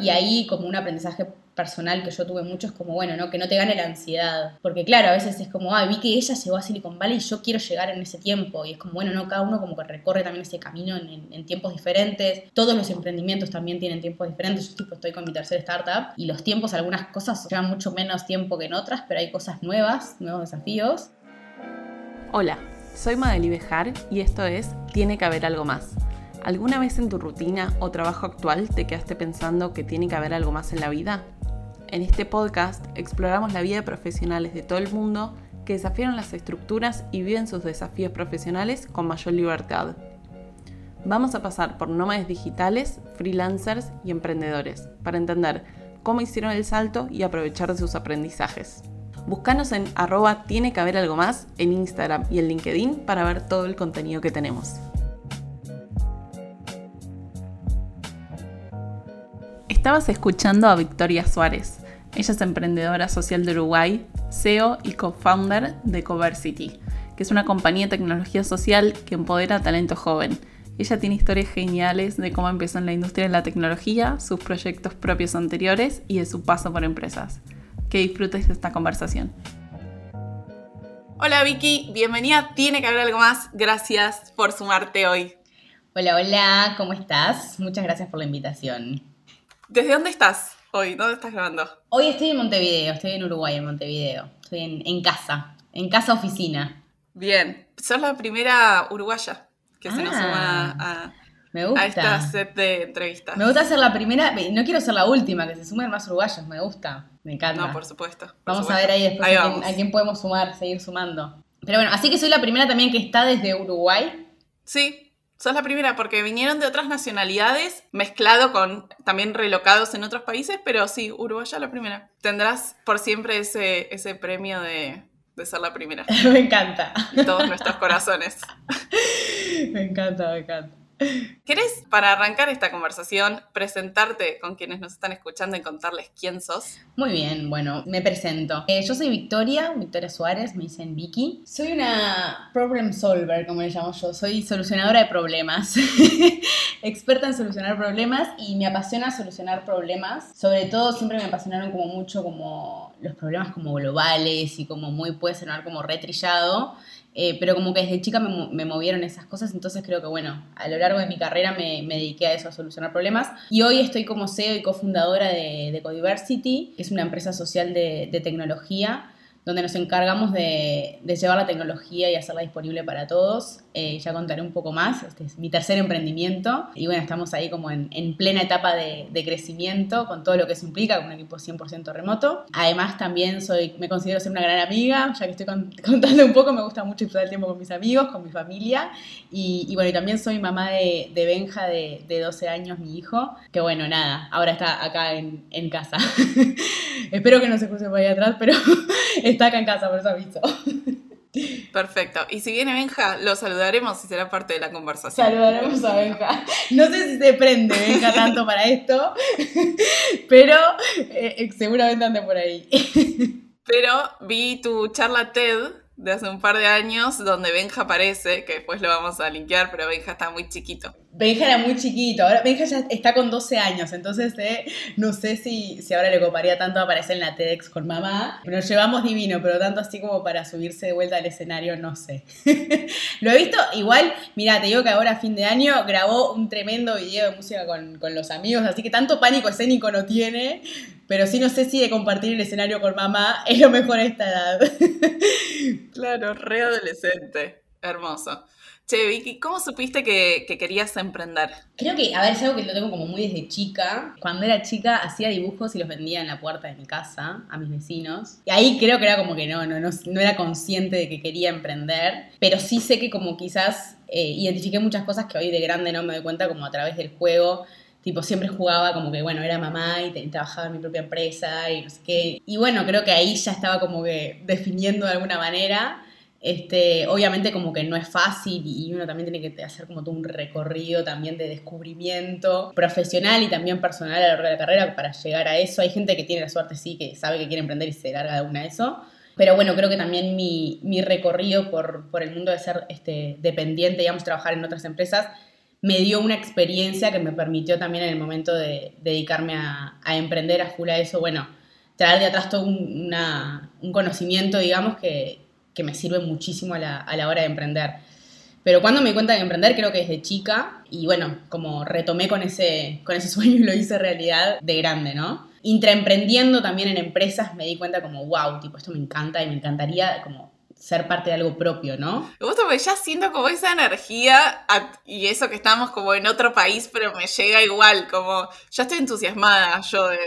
Y ahí como un aprendizaje personal que yo tuve mucho es como, bueno, ¿no? Que no te gane la ansiedad. Porque claro, a veces es como, ah, vi que ella llegó a Silicon Valley y yo quiero llegar en ese tiempo. Y es como, bueno, ¿no? Cada uno como que recorre también ese camino en, tiempos diferentes. Todos los emprendimientos también tienen tiempos diferentes. Yo tipo estoy con mi tercer startup y los tiempos, algunas cosas llevan mucho menos tiempo que en otras, pero hay cosas nuevas, nuevos desafíos. Hola, soy Madeli Bejar y esto es Tiene que haber algo más. ¿Alguna vez en tu rutina o trabajo actual te quedaste pensando que tiene que haber algo más en la vida? En este podcast exploramos la vida de profesionales de todo el mundo que desafiaron las estructuras y viven sus desafíos profesionales con mayor libertad. Vamos a pasar por nómades digitales, freelancers y emprendedores para entender cómo hicieron el salto y aprovechar de sus aprendizajes. Búscanos en arroba tiene que haber algo más en Instagram y en LinkedIn para ver todo el contenido que tenemos. Estabas escuchando a Victoria Suárez. Ella es emprendedora social de Uruguay, CEO y co-founder de Coversity, que es una compañía de tecnología social que empodera talento joven. Ella tiene historias geniales de cómo empezó en la industria de la tecnología, sus proyectos propios anteriores y de su paso por empresas. Que disfrutes de esta conversación. Hola Vicky, bienvenida. Tiene que haber algo más. Gracias por sumarte hoy. Hola, hola, ¿cómo estás? Muchas gracias por la invitación. ¿Desde dónde estás hoy? ¿Dónde estás grabando? Hoy estoy en Montevideo, estoy en Uruguay, en Montevideo. Estoy en, casa, en casa oficina. Bien, sos la primera uruguaya que se nos suma ah, a, esta set de entrevistas. Me gusta ser la primera, no quiero ser la última, que se sumen más uruguayos, me gusta, me encanta. No, por supuesto. vamos a ver ahí después a, quién, podemos sumar, seguir sumando. Pero bueno, así que soy la primera también que está desde Uruguay. Sí, Sos la primera porque vinieron de otras nacionalidades, mezclado con también relocados en otros países, pero sí, Uruguaya la primera. Tendrás por siempre ese, ese premio de, de ser la primera. me encanta. todos nuestros corazones. me encanta, me encanta. ¿Querés, para arrancar esta conversación, presentarte con quienes nos están escuchando y contarles quién sos? Muy bien, bueno, me presento. Eh, yo soy Victoria, Victoria Suárez, me dicen Vicky. Soy una problem solver, como le llamo yo. Soy solucionadora de problemas. Experta en solucionar problemas y me apasiona solucionar problemas. Sobre todo siempre me apasionaron como mucho como los problemas como globales y como muy puede sonar como retrillado. Eh, pero como que desde chica me, movieron esas cosas, entonces creo que bueno, a lo largo de mi carrera me, dediqué a eso, a solucionar problemas. Y hoy estoy como CEO y cofundadora de, de Codiversity, que es una empresa social de, de tecnología donde nos encargamos de, llevar la tecnología y hacerla disponible para todos. Eh, ya contaré un poco más, este es mi tercer emprendimiento y bueno, estamos ahí como en, plena etapa de, crecimiento con todo lo que eso implica, con un equipo 100% remoto. Además también soy, me considero ser una gran amiga, ya que estoy contando un poco, me gusta mucho disfrutar el tiempo con mis amigos, con mi familia y, bueno, y también soy mamá de, Benja de, 12 años, mi hijo, que bueno, nada, ahora está acá en, en casa. Espero que no se cruce por ahí atrás, pero está acá en casa, por eso aviso. Perfecto. Y si viene Benja, lo saludaremos y será parte de la conversación. Saludaremos a Benja. No sé si se prende Benja tanto para esto, pero eh, eh, seguramente ande por ahí. Pero vi tu charla TED de hace un par de años donde Benja aparece, que después lo vamos a linkear, pero Benja está muy chiquito. Benja era muy chiquito, ahora Benja ya está con 12 años, entonces eh, no sé si, si ahora le coparía tanto aparecer en la TEDx con mamá. Nos llevamos divino, pero tanto así como para subirse de vuelta al escenario, no sé. Lo he visto, igual, mira, te digo que ahora a fin de año grabó un tremendo video de música con, con los amigos, así que tanto pánico escénico no tiene, pero sí no sé si de compartir el escenario con mamá es lo mejor a esta edad. claro, re adolescente. Hermoso. Che, Vicky, ¿cómo supiste que, querías emprender? Creo que, a ver, es algo que lo tengo como muy desde chica. Cuando era chica hacía dibujos y los vendía en la puerta de mi casa a mis vecinos. Y ahí creo que era como que no, no, no, era consciente de que quería emprender. Pero sí sé que como quizás eh, identifiqué muchas cosas que hoy de grande no me doy cuenta como a través del juego tipo, siempre jugaba como que, bueno, era mamá y, trabajaba en mi propia empresa y no sé qué. Y bueno, creo que ahí ya estaba como que definiendo de alguna manera. Este, obviamente como que no es fácil y uno también tiene que hacer como todo un recorrido también de descubrimiento profesional y también personal a lo largo de la carrera para llegar a eso. Hay gente que tiene la suerte, sí, que sabe que quiere emprender y se larga de una a eso. Pero bueno, creo que también mi, mi recorrido por, por, el mundo de ser este, dependiente, digamos, trabajar en otras empresas, me dio una experiencia que me permitió también en el momento de, dedicarme a, emprender a full a eso, bueno, traer de atrás todo un, conocimiento, digamos, que, me sirve muchísimo a la, a la hora de emprender. Pero cuando me di cuenta de emprender, creo que desde chica, y bueno, como retomé con ese, con ese sueño y lo hice realidad de grande, ¿no? Intraemprendiendo también en empresas me di cuenta como, wow, tipo, esto me encanta y me encantaría como ser parte de algo propio, ¿no? Gusta porque ya siento como esa energía y eso que estamos como en otro país, pero me llega igual, como ya estoy entusiasmada yo de...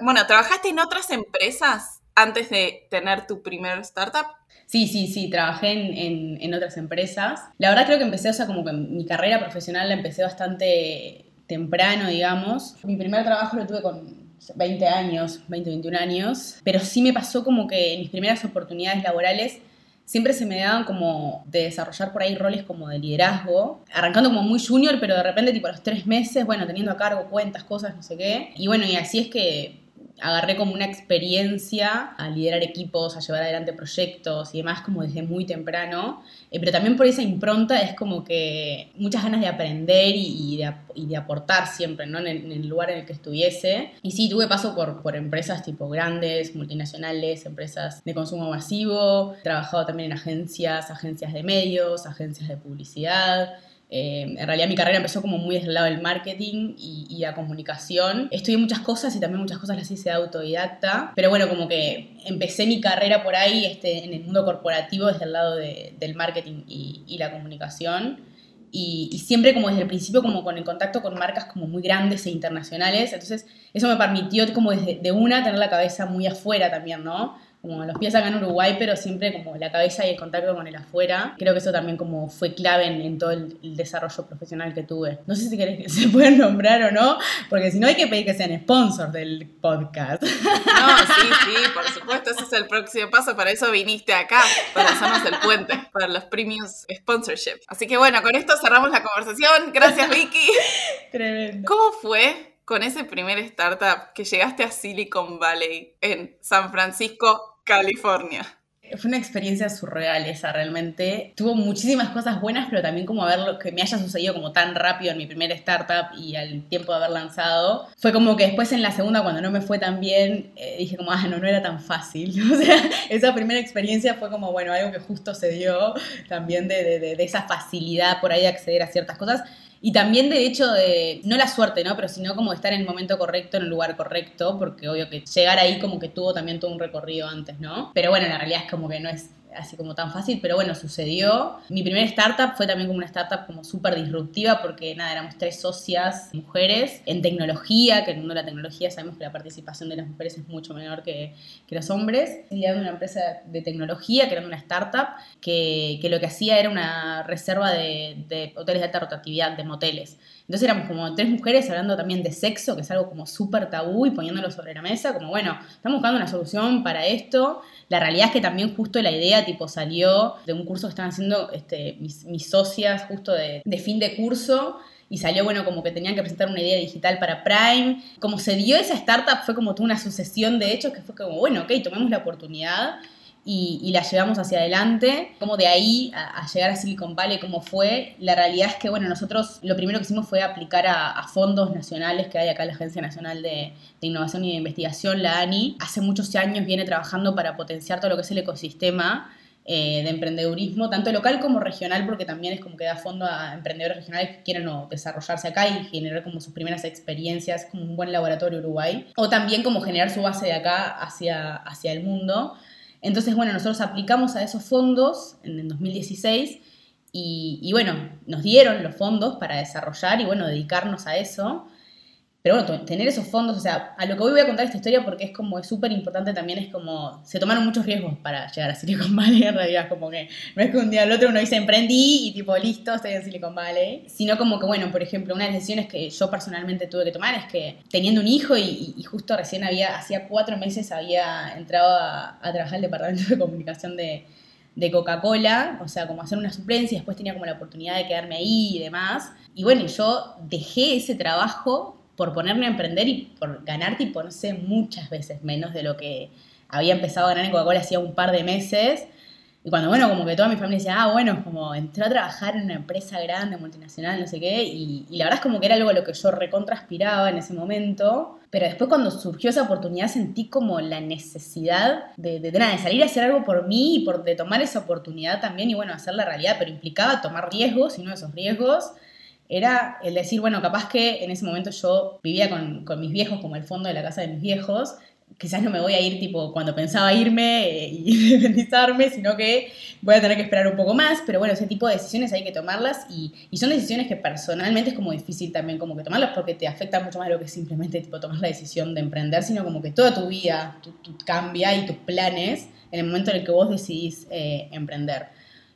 Bueno, ¿trabajaste en otras empresas antes de tener tu primer startup? Sí, sí, sí, trabajé en, otras empresas. La verdad creo que empecé, o sea, como que mi carrera profesional la empecé bastante temprano, digamos. Mi primer trabajo lo tuve con 20 años, 20, 21 años, pero sí me pasó como que en mis primeras oportunidades laborales siempre se me daban como de desarrollar por ahí roles como de liderazgo, arrancando como muy junior, pero de repente tipo a los tres meses, bueno, teniendo a cargo cuentas, cosas, no sé qué. Y bueno, y así es que agarré como una experiencia a liderar equipos, a llevar adelante proyectos y demás como desde muy temprano, eh, pero también por esa impronta es como que muchas ganas de aprender y, de, aportar siempre ¿no? en, el, lugar en el que estuviese. Y sí, tuve paso por, empresas tipo grandes, multinacionales, empresas de consumo masivo, he trabajado también en agencias, agencias de medios, agencias de publicidad. Eh, en realidad mi carrera empezó como muy desde el lado del marketing y, la comunicación. Estudié muchas cosas y también muchas cosas las hice autodidacta, pero bueno, como que empecé mi carrera por ahí este, en el mundo corporativo desde el lado del marketing y, la comunicación. Y, siempre como desde el principio como con el contacto con marcas como muy grandes e internacionales, entonces eso me permitió como desde de una tener la cabeza muy afuera también, ¿no? Como los pies acá en Uruguay, pero siempre como la cabeza y el contacto con el afuera. Creo que eso también como fue clave en, todo el, desarrollo profesional que tuve. No sé si querés que se puedan nombrar o no, porque si no hay que pedir que sean sponsors del podcast. No, sí, sí, por supuesto, ese es el próximo paso, para eso viniste acá, para hacernos el puente, para los premios sponsorship. Así que bueno, con esto cerramos la conversación. Gracias, Vicky. Tremendo. ¿Cómo fue con ese primer startup que llegaste a Silicon Valley en San Francisco California. Fue una experiencia surreal esa realmente. Tuvo muchísimas cosas buenas, pero también como ver lo que me haya sucedido como tan rápido en mi primera startup y al tiempo de haber lanzado. Fue como que después en la segunda, cuando no me fue tan bien, eh, dije como, ah, no, no era tan fácil. O sea, esa primera experiencia fue como, bueno, algo que justo se dio también de, de, de esa facilidad por ahí de acceder a ciertas cosas y también de hecho de, no la suerte, ¿no? Pero sino como estar en el momento correcto, en el lugar correcto, porque obvio que llegar ahí como que tuvo también todo un recorrido antes, ¿no? Pero bueno, la realidad es como que no es así como tan fácil, pero bueno, sucedió. Mi primera startup fue también como una startup como súper disruptiva porque nada, éramos tres socias mujeres en tecnología, que en el mundo de la tecnología sabemos que la participación de las mujeres es mucho menor que, que los hombres. Y una empresa de tecnología, que era una startup, que, que lo que hacía era una reserva de, de hoteles de alta rotatividad, de moteles. Entonces éramos como tres mujeres hablando también de sexo, que es algo como súper tabú y poniéndolo sobre la mesa, como bueno, estamos buscando una solución para esto. La realidad es que también justo la idea tipo salió de un curso que están haciendo este, mis, socias justo de, de fin de curso y salió, bueno, como que tenían que presentar una idea digital para Prime. Como se dio esa startup, fue como toda una sucesión de hechos que fue como, bueno, ok, tomemos la oportunidad y, la llevamos hacia adelante. Como de ahí a, llegar a Silicon Valley, cómo fue, la realidad es que, bueno, nosotros lo primero que hicimos fue aplicar a, fondos nacionales que hay acá, la Agencia Nacional de, Innovación y de Investigación, la ANI. Hace muchos años viene trabajando para potenciar todo lo que es el ecosistema. Eh, de emprendedurismo, tanto local como regional, porque también es como que da fondo a emprendedores regionales que quieren desarrollarse acá y generar como sus primeras experiencias, como un buen laboratorio Uruguay, o también como generar su base de acá hacia, hacia el mundo. Entonces, bueno, nosotros aplicamos a esos fondos en el 2016 y, bueno, nos dieron los fondos para desarrollar y bueno, dedicarnos a eso. Pero bueno, tener esos fondos, o sea, a lo que hoy voy a contar esta historia porque es como, es súper importante también, es como, se tomaron muchos riesgos para llegar a Silicon Valley, en realidad, como que no es que un día al otro uno dice emprendí y tipo, listo, estoy en Silicon Valley, sino como que, bueno, por ejemplo, una de las decisiones que yo personalmente tuve que tomar es que teniendo un hijo y, justo recién había, hacía cuatro meses había entrado a, trabajar el departamento de comunicación de, de Coca-Cola, o sea, como hacer una suplencia, después tenía como la oportunidad de quedarme ahí y demás. Y bueno, yo dejé ese trabajo por ponerme a emprender y por ganar, tipo, no sé, muchas veces menos de lo que había empezado a ganar en Coca-Cola hacía un par de meses. Y cuando, bueno, como que toda mi familia decía, ah, bueno, como entró a trabajar en una empresa grande, multinacional, no sé qué, y, la verdad es como que era algo a lo que yo recontra aspiraba en ese momento, pero después cuando surgió esa oportunidad sentí como la necesidad de, de, de salir a hacer algo por mí y por, de tomar esa oportunidad también y, bueno, hacer la realidad, pero implicaba tomar riesgos y uno de esos riesgos era el decir, bueno, capaz que en ese momento yo vivía con, con mis viejos como el fondo de la casa de mis viejos, quizás no me voy a ir tipo cuando pensaba irme eh, y independizarme, sino que voy a tener que esperar un poco más, pero bueno, ese tipo de decisiones hay que tomarlas y, son decisiones que personalmente es como difícil también como que tomarlas porque te afecta mucho más de lo que simplemente tipo tomar la decisión de emprender, sino como que toda tu vida tu, cambia y tus planes en el momento en el que vos decidís eh, emprender.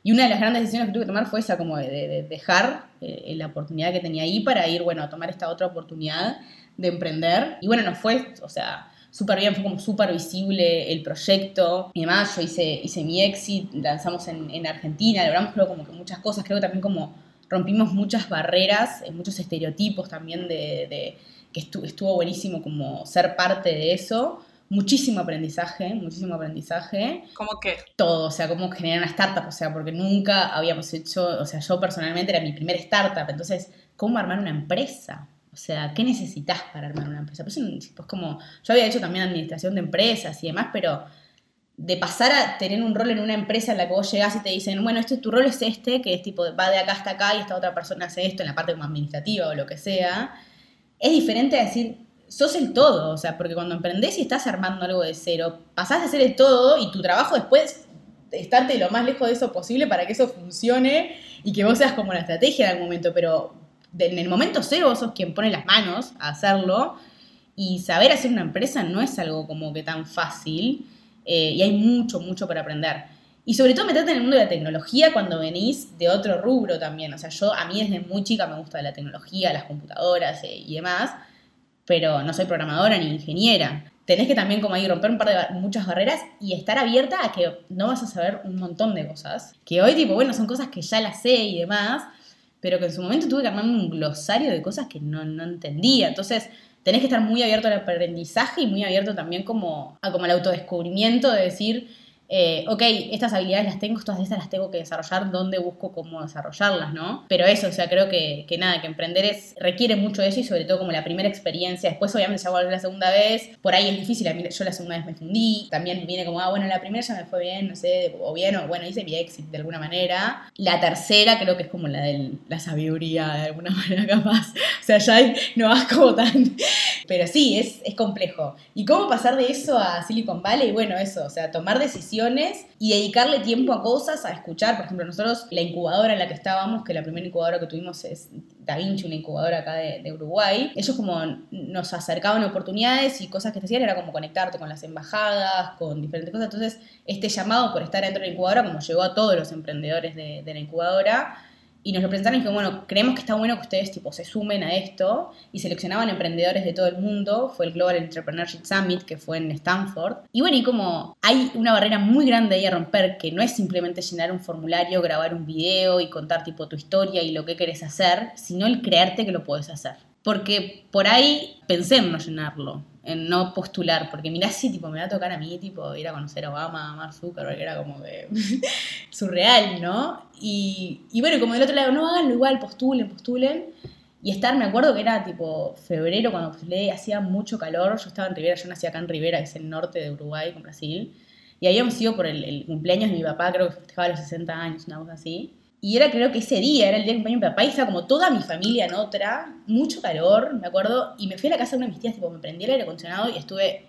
Y una de las grandes decisiones que tuve que tomar fue esa como de, dejar eh, la oportunidad que tenía ahí para ir, bueno, a tomar esta otra oportunidad de emprender. Y bueno, no fue, o sea, súper bien, fue como súper visible el proyecto y demás. Yo hice, hice mi exit, lanzamos en, en Argentina, logramos creo como que muchas cosas, creo que también como rompimos muchas barreras, eh, muchos estereotipos también de, de que estuvo, estuvo buenísimo como ser parte de eso. Muchísimo aprendizaje, muchísimo aprendizaje. ¿Cómo qué? Todo, o sea, cómo generar una startup, o sea, porque nunca habíamos hecho, o sea, yo personalmente era mi primer startup, entonces, ¿cómo armar una empresa? O sea, ¿qué necesitas para armar una empresa? Pues, pues como, yo había hecho también administración de empresas y demás, pero de pasar a tener un rol en una empresa en la que vos llegás y te dicen, bueno, este, tu rol es este, que es tipo, va de acá hasta acá y esta otra persona hace esto en la parte como administrativa o lo que sea, es diferente a decir, sos el todo, o sea, porque cuando emprendés y estás armando algo de cero, pasás de ser el todo y tu trabajo después estarte lo más lejos de eso posible para que eso funcione y que vos seas como la estrategia en algún momento, pero en el momento cero vos sos quien pone las manos a hacerlo y saber hacer una empresa no es algo como que tan fácil eh, y hay mucho, mucho para aprender. Y sobre todo meterte en el mundo de la tecnología cuando venís de otro rubro también. O sea, yo a mí desde muy chica me gusta la tecnología, las computadoras eh, y demás, pero no soy programadora ni ingeniera. Tenés que también como ahí romper un par de muchas barreras y estar abierta a que no vas a saber un montón de cosas. Que hoy tipo, bueno, son cosas que ya las sé y demás, pero que en su momento tuve que armarme un glosario de cosas que no, no entendía. Entonces, tenés que estar muy abierto al aprendizaje y muy abierto también como, a como al autodescubrimiento de decir, eh, ok, estas habilidades las tengo, todas estas las tengo que desarrollar, ¿dónde busco cómo desarrollarlas, no? Pero eso, o sea, creo que, que nada, que emprender es, requiere mucho de eso y sobre todo como la primera experiencia. Después, obviamente, ya volver la segunda vez, por ahí es difícil, yo la segunda vez me fundí, también viene como, ah, bueno, la primera ya me fue bien, no sé, o bien, o bueno, hice mi exit de alguna manera. La tercera creo que es como la de la sabiduría, de alguna manera capaz. O sea, ya no vas como tan... Pero sí, es, es complejo. ¿Y cómo pasar de eso a Silicon Valley? Bueno, eso, o sea, tomar decisiones y dedicarle tiempo a cosas, a escuchar. Por ejemplo, nosotros, la incubadora en la que estábamos, que la primera incubadora que tuvimos es Da Vinci, una incubadora acá de, Uruguay, ellos como nos acercaban oportunidades y cosas que te hacían era como conectarte con las embajadas, con diferentes cosas. Entonces, este llamado por estar dentro de la incubadora, como llegó a todos los emprendedores de, de la incubadora, y nos lo presentaron y bueno, creemos que está bueno que ustedes tipo se sumen a esto y seleccionaban emprendedores de todo el mundo, fue el Global Entrepreneurship Summit que fue en Stanford. Y bueno, y como hay una barrera muy grande ahí a romper que no es simplemente llenar un formulario, grabar un video y contar tipo tu historia y lo que querés hacer, sino el creerte que lo puedes hacer. Porque por ahí pensé en no llenarlo en no postular, porque mirá si tipo me va a tocar a mí, tipo, ir a conocer a Obama, a Mark Zuckerberg, era como de surreal, ¿no? Y, y bueno, como del otro lado, no háganlo igual, postulen, postulen. Y estar, me acuerdo que era tipo febrero cuando postulé, hacía mucho calor, yo estaba en Rivera, yo nací acá en Rivera, que es el norte de Uruguay con Brasil, y habíamos ido por el, el cumpleaños de mi papá, creo que festejaba los 60 años, una cosa así. Y era creo que ese día, era el día de mi papá, y estaba como toda mi familia en otra, mucho calor, me acuerdo, y me fui a la casa de una de mis tías, tipo, me prendí el aire acondicionado y estuve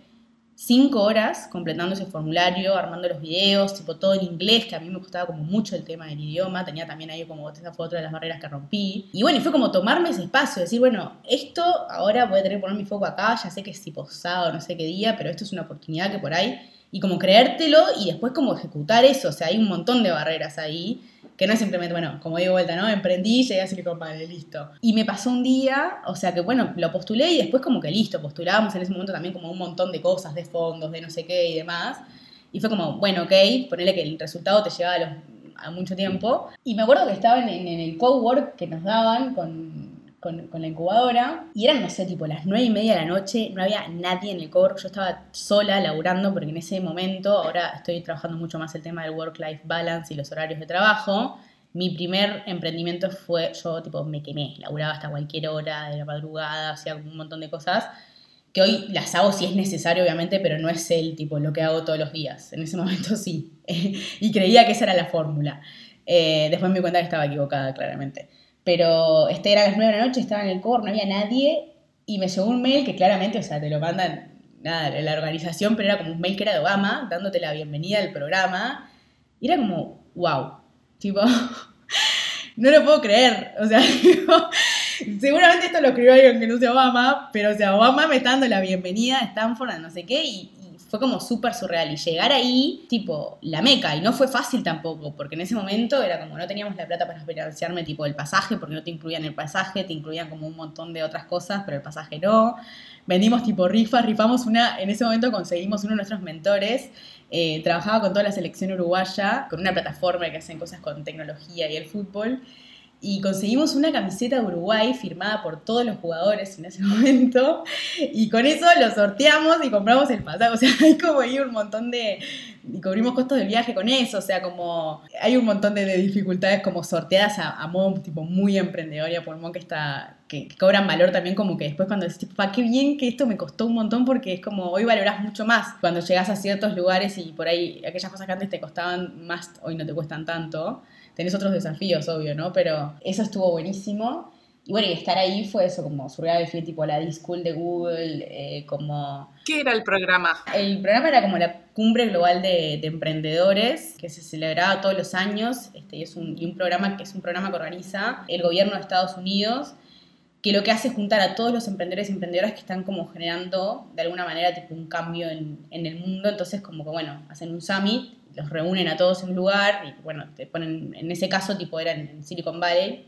cinco horas completando ese formulario, armando los videos, tipo todo en inglés, que a mí me gustaba como mucho el tema del idioma, tenía también ahí como esa fue otra de las barreras que rompí. Y bueno, y fue como tomarme ese espacio, decir, bueno, esto ahora voy a tener que poner mi foco acá, ya sé que es tipo sábado, no sé qué día, pero esto es una oportunidad que por ahí, y como creértelo y después como ejecutar eso, o sea, hay un montón de barreras ahí que no es simplemente, bueno, como digo vuelta, ¿no? Emprendí, llegué a Silicon Valley, listo. Y me pasó un día, o sea que bueno, lo postulé y después como que listo, postulábamos en ese momento también como un montón de cosas, de fondos, de no sé qué y demás. Y fue como, bueno, ok, ponele que el resultado te llevaba a, mucho tiempo. Y me acuerdo que estaba en, el cowork que nos daban con, con, con, la incubadora y eran, no sé, tipo las nueve y media de la noche, no había nadie en el core, yo estaba sola laburando porque en ese momento, ahora estoy trabajando mucho más el tema del work-life balance y los horarios de trabajo. Mi primer emprendimiento fue, yo tipo me quemé, laburaba hasta cualquier hora de la madrugada, hacía un montón de cosas que hoy las hago si es necesario, obviamente, pero no es el tipo lo que hago todos los días. En ese momento sí. y creía que esa era la fórmula. Eh, después me di cuenta que estaba equivocada, claramente. Pero este era a las 9 de la noche, estaba en el core, no había nadie, y me llegó un mail que claramente, o sea, te lo mandan, nada, la organización, pero era como un mail que era de Obama, dándote la bienvenida al programa. Y era como, wow. Tipo, no lo puedo creer. O sea, seguramente esto lo escribió alguien que no sea Obama, pero o sea, Obama me está dando la bienvenida a Stanford, a no sé qué, y, fue como súper surreal. Y llegar ahí, tipo, la meca, y no fue fácil tampoco, porque en ese momento era como no teníamos la plata para financiarme, tipo, el pasaje, porque no te incluían el pasaje, te incluían como un montón de otras cosas, pero el pasaje no. Vendimos tipo rifas, rifamos una, en ese momento conseguimos uno de nuestros mentores, eh, trabajaba con toda la selección uruguaya, con una plataforma que hacen cosas con tecnología y el fútbol y conseguimos una camiseta de Uruguay firmada por todos los jugadores en ese momento y con eso lo sorteamos y compramos el pasaje, o sea, hay como ahí un montón de, y cubrimos costos del viaje con eso, o sea, como hay un montón de, dificultades como sorteadas a, modo tipo muy emprendedor y a pulmón que está, que, cobran valor también como que después cuando decís, pa, qué bien que esto me costó un montón porque es como hoy valorás mucho más cuando llegas a ciertos lugares y por ahí aquellas cosas que antes te costaban más, hoy no te cuestan tanto tenés otros desafíos, obvio, ¿no? Pero eso estuvo buenísimo. Y bueno, y estar ahí fue eso, como surreal, fui tipo la D-School de Google, eh, como... ¿Qué era el programa? El programa era como la cumbre global de, emprendedores, que se celebraba todos los años, este, y es un, y un programa que es un programa que organiza el gobierno de Estados Unidos, que lo que hace es juntar a todos los emprendedores y emprendedoras que están como generando de alguna manera tipo un cambio en, en el mundo, entonces como que bueno, hacen un summit los reúnen a todos en un lugar y bueno, te ponen, en ese caso tipo era en Silicon Valley,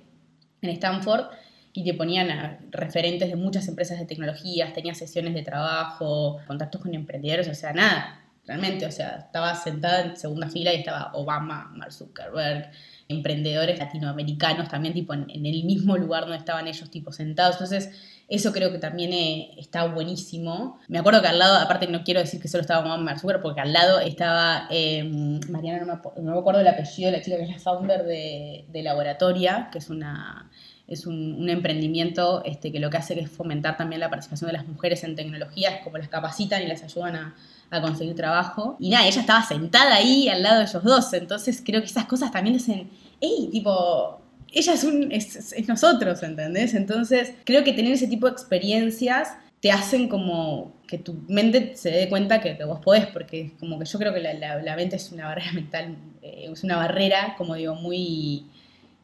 en Stanford, y te ponían a referentes de muchas empresas de tecnologías, tenía sesiones de trabajo, contactos con emprendedores, o sea, nada, realmente, o sea, estaba sentada en segunda fila y estaba Obama, Mark Zuckerberg, emprendedores latinoamericanos también tipo en, el mismo lugar donde estaban ellos tipo sentados, entonces eso creo que también eh, está buenísimo. Me acuerdo que al lado, aparte no quiero decir que solo estaba Mamá Zucker, porque al lado estaba em, Mariana, no me, acuerdo el apellido de la chica que es la founder de, Laboratoria, que es una es un, emprendimiento este, que lo que hace es fomentar también la participación de las mujeres en tecnologías, como las capacitan y las ayudan a, a conseguir trabajo. Y nada, ella estaba sentada ahí al lado de ellos dos, entonces creo que esas cosas también dicen, hey, tipo, ella es, un, es, nosotros, ¿entendés? Entonces, creo que tener ese tipo de experiencias te hacen como que tu mente se dé cuenta que, vos podés, porque como que yo creo que la, mente es una barrera mental, eh, es una barrera, como digo, muy,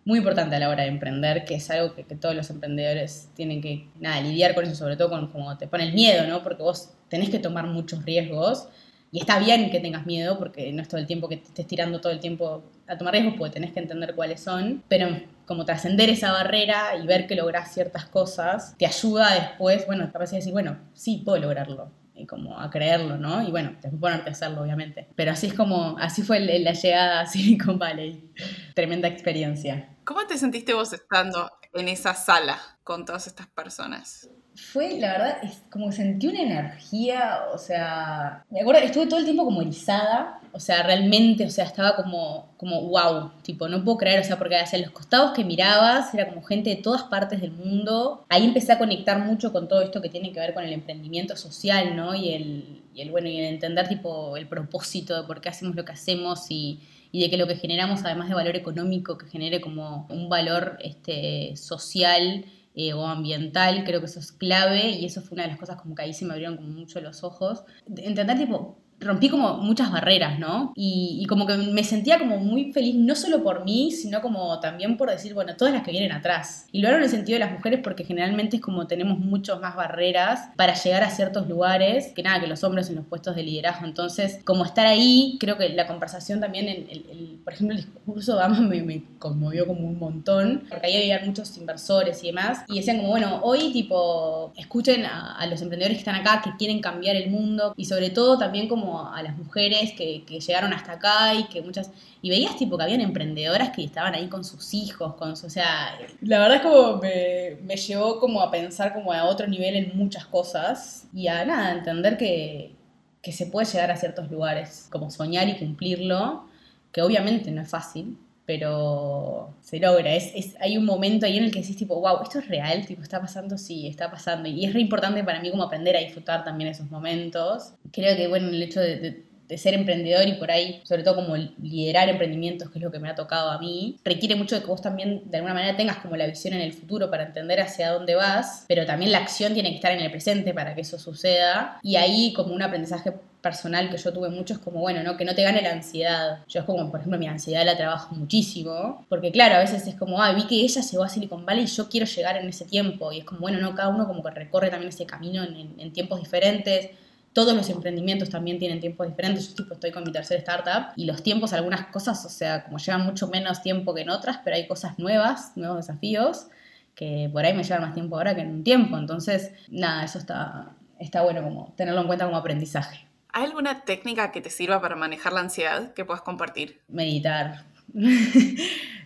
muy importante a la hora de emprender, que es algo que, todos los emprendedores tienen que, nada, lidiar con eso, sobre todo con como te pone el miedo, ¿no? Porque vos tenés que tomar muchos riesgos, y está bien que tengas miedo, porque no es todo el tiempo que te estés tirando todo el tiempo a tomar riesgos, porque tenés que entender cuáles son, pero como trascender esa barrera y ver que lográs ciertas cosas, te ayuda después, bueno, capaz de decir, bueno, sí, puedo lograrlo y como a creerlo, ¿no? Y bueno, después ponerte a hacerlo, obviamente. Pero así es como, así fue la llegada a Silicon Valley. Tremenda experiencia. ¿Cómo te sentiste vos estando en esa sala con todas estas personas? Fue, la verdad, es como sentí una energía, o sea, me acuerdo, estuve todo el tiempo como erizada, o sea, realmente, o sea, estaba como, como wow, tipo, no puedo creer, o sea, porque hacia los costados que mirabas era como gente de todas partes del mundo, ahí empecé a conectar mucho con todo esto que tiene que ver con el emprendimiento social, ¿no? Y el, y el bueno, y el entender, tipo, el propósito de por qué hacemos lo que hacemos y y de que lo que generamos, además de valor económico, que genere como un valor este, social eh, o ambiental, creo que eso es clave y eso fue una de las cosas como que ahí se me abrieron como mucho los ojos. Entender tipo, rompí como muchas barreras, ¿no? Y, como que me sentía como muy feliz, no solo por mí, sino como también por decir, bueno, todas las que vienen atrás. Y lo hago en el sentido de las mujeres porque generalmente es como tenemos muchas más barreras para llegar a ciertos lugares que nada, que los hombres en los puestos de liderazgo. Entonces, como estar ahí, creo que la conversación también, el, por ejemplo, el discurso de Obama me, conmovió como un montón, porque ahí había muchos inversores y demás, y decían como, bueno, hoy tipo, escuchen a, a los emprendedores que están acá, que quieren cambiar el mundo, y sobre todo también como a las mujeres que, que, llegaron hasta acá y que muchas... Y veías tipo que habían emprendedoras que estaban ahí con sus hijos, con su, o sea... La verdad es como me, me llevó como a pensar como a otro nivel en muchas cosas y a nada, entender que, que se puede llegar a ciertos lugares, como soñar y cumplirlo, que obviamente no es fácil, pero se logra. Es, es, hay un momento ahí en el que decís, tipo, wow, esto es real, tipo, está pasando, sí, está pasando. Y es re importante para mí como aprender a disfrutar también esos momentos. Creo que, bueno, el hecho de, de, ser emprendedor y por ahí, sobre todo como liderar emprendimientos, que es lo que me ha tocado a mí, requiere mucho de que vos también de alguna manera tengas como la visión en el futuro para entender hacia dónde vas, pero también la acción tiene que estar en el presente para que eso suceda. Y ahí como un aprendizaje personal que yo tuve mucho es como, bueno, ¿no? que no te gane la ansiedad. Yo es como, por ejemplo, mi ansiedad la trabajo muchísimo, porque claro, a veces es como, ah, vi que ella llegó a Silicon Valley y yo quiero llegar en ese tiempo. Y es como, bueno, no, cada uno como que recorre también ese camino en, tiempos diferentes. Todos los emprendimientos también tienen tiempos diferentes. Yo estoy con mi tercer startup y los tiempos, algunas cosas, o sea, como llevan mucho menos tiempo que en otras, pero hay cosas nuevas, nuevos desafíos, que por ahí me llevan más tiempo ahora que en un tiempo. Entonces, nada, eso está, está bueno como tenerlo en cuenta como aprendizaje. ¿Hay alguna técnica que te sirva para manejar la ansiedad que puedas compartir? Meditar.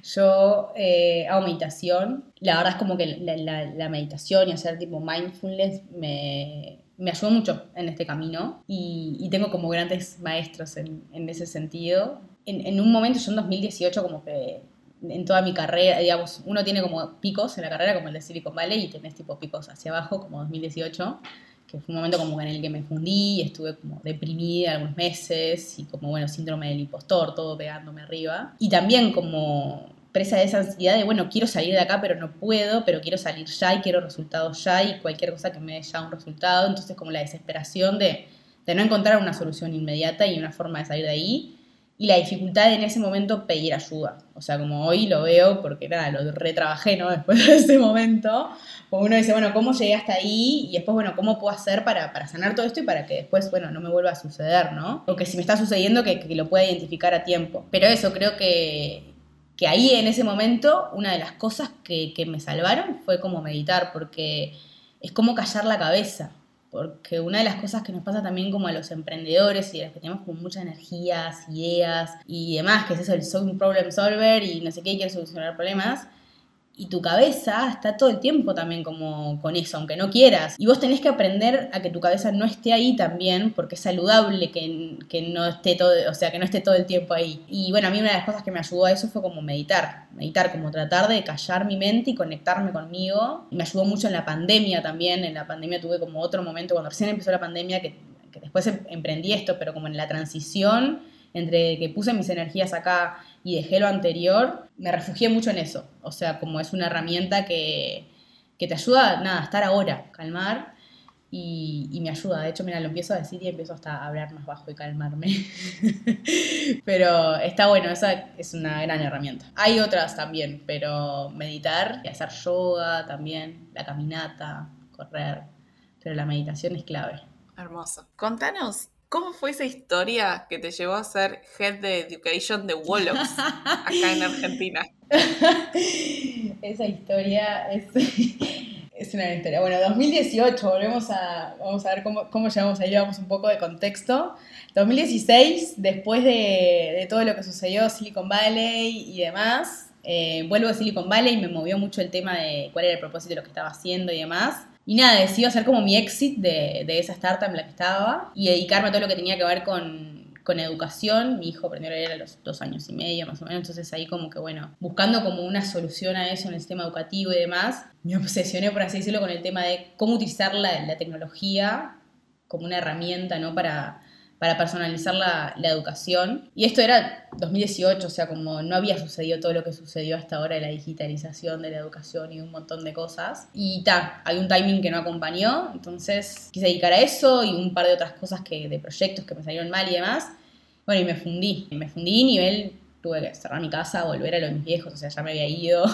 Yo eh, hago meditación. La verdad es como que la, meditación y hacer tipo mindfulness me, me ayudó mucho en este camino y, tengo como grandes maestros en, en ese sentido. En, en, un momento, yo en 2018, como que en toda mi carrera, digamos, uno tiene como picos en la carrera, como el de Silicon Valley, y tenés tipo picos hacia abajo, como 2018 que fue un momento como en el que me fundí, estuve como deprimida algunos meses y como, bueno, síndrome del impostor, todo pegándome arriba. Y también como presa de esa ansiedad de, bueno, quiero salir de acá, pero no puedo, pero quiero salir ya y quiero resultados ya y cualquier cosa que me dé ya un resultado. Entonces como la desesperación de, de no encontrar una solución inmediata y una forma de salir de ahí y la dificultad en ese momento pedir ayuda. O sea, como hoy lo veo, porque nada, lo retrabajé, ¿no? Después de ese momento, como uno dice, bueno, ¿cómo llegué hasta ahí? Y después, bueno, ¿cómo puedo hacer para, para sanar todo esto y para que después, bueno, no me vuelva a suceder, ¿no? O que si me está sucediendo, que, que lo pueda identificar a tiempo. Pero eso, creo que, que ahí en ese momento, una de las cosas que, que me salvaron fue como meditar, porque es como callar la cabeza porque una de las cosas que nos pasa también como a los emprendedores y a los que tenemos como muchas energías, ideas y demás, que es eso, el soy un problem solver y no sé qué, quiero solucionar problemas, y tu cabeza está todo el tiempo también como con eso, aunque no quieras. Y vos tenés que aprender a que tu cabeza no esté ahí también, porque es saludable que, que, no esté todo, o sea, que no esté todo el tiempo ahí. Y bueno, a mí una de las cosas que me ayudó a eso fue como meditar, meditar, como tratar de callar mi mente y conectarme conmigo. Y me ayudó mucho en la pandemia también, en la pandemia tuve como otro momento, cuando recién empezó la pandemia, que, que después em, emprendí esto, pero como en la transición entre que puse mis energías acá y dejé lo anterior, me refugié mucho en eso. O sea, como es una herramienta que, te ayuda, nada, a estar ahora, calmar. Y, me ayuda. De hecho, mira, lo empiezo a decir y empiezo hasta a hablar más bajo y calmarme. pero está bueno, esa es una gran herramienta. Hay otras también, pero meditar, y hacer yoga también, la caminata, correr. Pero la meditación es clave. Hermoso. Contanos ¿Cómo fue esa historia que te llevó a ser Head de Education de Wolox acá en Argentina? esa historia es, es una historia. Bueno, 2018, volvemos a, vamos a ver cómo, cómo llegamos ahí, vamos un poco de contexto. 2016, después de, de todo lo que sucedió, Silicon Valley y demás, eh, vuelvo a Silicon Valley y me movió mucho el tema de cuál era el propósito de lo que estaba haciendo y demás. Y nada, decidí hacer como mi exit de, de, esa startup en la que estaba y dedicarme a todo lo que tenía que ver con, con educación. Mi hijo aprendió a leer a los dos años y medio más o menos, entonces ahí como que bueno, buscando como una solución a eso en el sistema educativo y demás, me obsesioné, por así decirlo, con el tema de cómo utilizar la, la tecnología como una herramienta, ¿no? Para, para personalizar la, educación. Y esto era 2018, o sea, como no había sucedido todo lo que sucedió hasta ahora de la digitalización de la educación y un montón de cosas. Y ta, hay un timing que no acompañó, entonces quise dedicar a eso y un par de otras cosas que, de proyectos que me salieron mal y demás. Bueno, y me fundí, me fundí nivel tuve que cerrar mi casa, volver a los mis viejos, o sea, ya me había ido,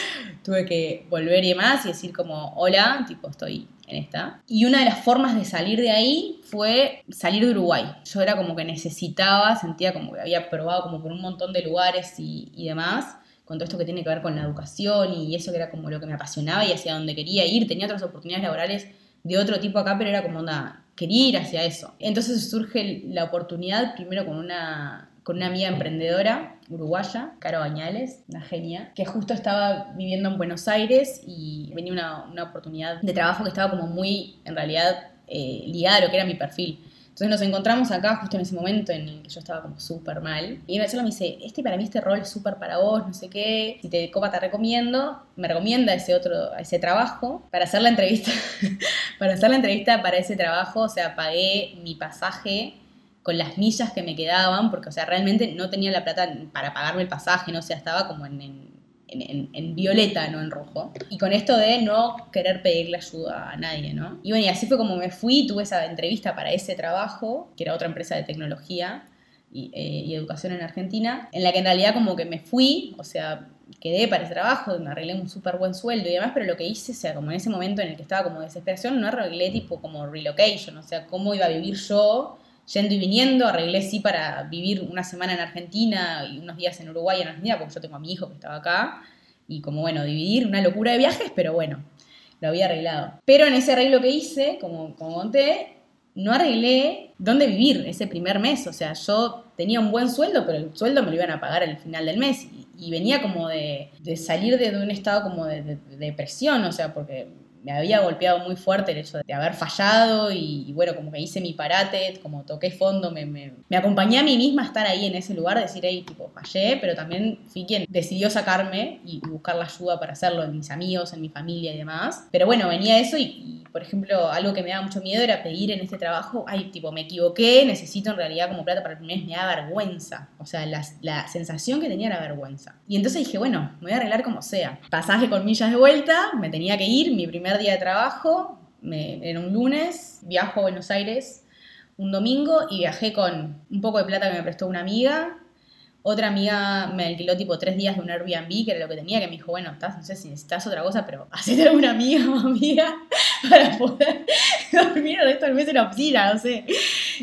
tuve que volver y demás y decir como, hola, tipo, estoy en esta. Y una de las formas de salir de ahí fue salir de Uruguay. Yo era como que necesitaba, sentía como que había probado como por un montón de lugares y, y demás, con todo esto que tiene que ver con la educación y eso que era como lo que me apasionaba y hacia donde quería ir. Tenía otras oportunidades laborales de otro tipo acá, pero era como, onda, quería ir hacia eso. Entonces surge la oportunidad primero con una, con una amiga emprendedora uruguaya, Caro Bañales, una genia, que justo estaba viviendo en Buenos Aires y venía una, una oportunidad de trabajo que estaba como muy, en realidad, eh, ligada a lo que era mi perfil. Entonces nos encontramos acá justo en ese momento en el que yo estaba como súper mal. Y me dice, este para mí este rol es súper para vos, no sé qué. Si te copa te recomiendo. Me recomienda ese otro, ese trabajo para hacer la entrevista. para hacer la entrevista para ese trabajo, o sea, pagué mi pasaje con las millas que me quedaban, porque, o sea, realmente no tenía la plata para pagarme el pasaje, no o sea, estaba como en en, violeta, no en rojo. Y con esto de no querer pedirle ayuda a nadie, ¿no? Y bueno, y así fue como me fui, tuve esa entrevista para ese trabajo, que era otra empresa de tecnología y, eh, educación en Argentina, en la que en realidad como que me fui, o sea, quedé para ese trabajo, me arreglé un súper buen sueldo y demás, pero lo que hice, sea, como en ese momento en el que estaba como desesperación, no arreglé tipo como relocation, o sea, cómo iba a vivir yo yendo y viniendo, arreglé sí para vivir una semana en Argentina y unos días en Uruguay en Argentina, porque yo tengo a mi hijo que estaba acá, y como bueno, dividir una locura de viajes, pero bueno, lo había arreglado. Pero en ese arreglo que hice, como, como conté, no arreglé dónde vivir ese primer mes, o sea, yo tenía un buen sueldo, pero el sueldo me lo iban a pagar al final del mes, y, venía como de, salir de, un estado como de, de depresión, o sea, porque me había golpeado muy fuerte el hecho de haber fallado y, bueno, como que hice mi parate, como toqué fondo, me, me, me, acompañé a mí misma a estar ahí en ese lugar, decir, hey, tipo, fallé, pero también fui quien decidió sacarme y, buscar la ayuda para hacerlo en mis amigos, en mi familia y demás. Pero bueno, venía eso y, por ejemplo, algo que me daba mucho miedo era pedir en este trabajo, ay, tipo, me equivoqué, necesito en realidad como plata para el primer mes, me da vergüenza. O sea, la, la sensación que tenía era vergüenza. Y entonces dije, bueno, me voy a arreglar como sea. Pasaje con millas de vuelta, me tenía que ir, mi primer día de trabajo, me, era un lunes, viajo a Buenos Aires un domingo y viajé con un poco de plata que me prestó una amiga. Otra amiga me alquiló tipo tres días de un Airbnb, que era lo que tenía, que me dijo, bueno, estás, no sé si necesitas otra cosa, pero hacete alguna amiga o amiga para poder dormir el resto del mes en la oficina, no sé.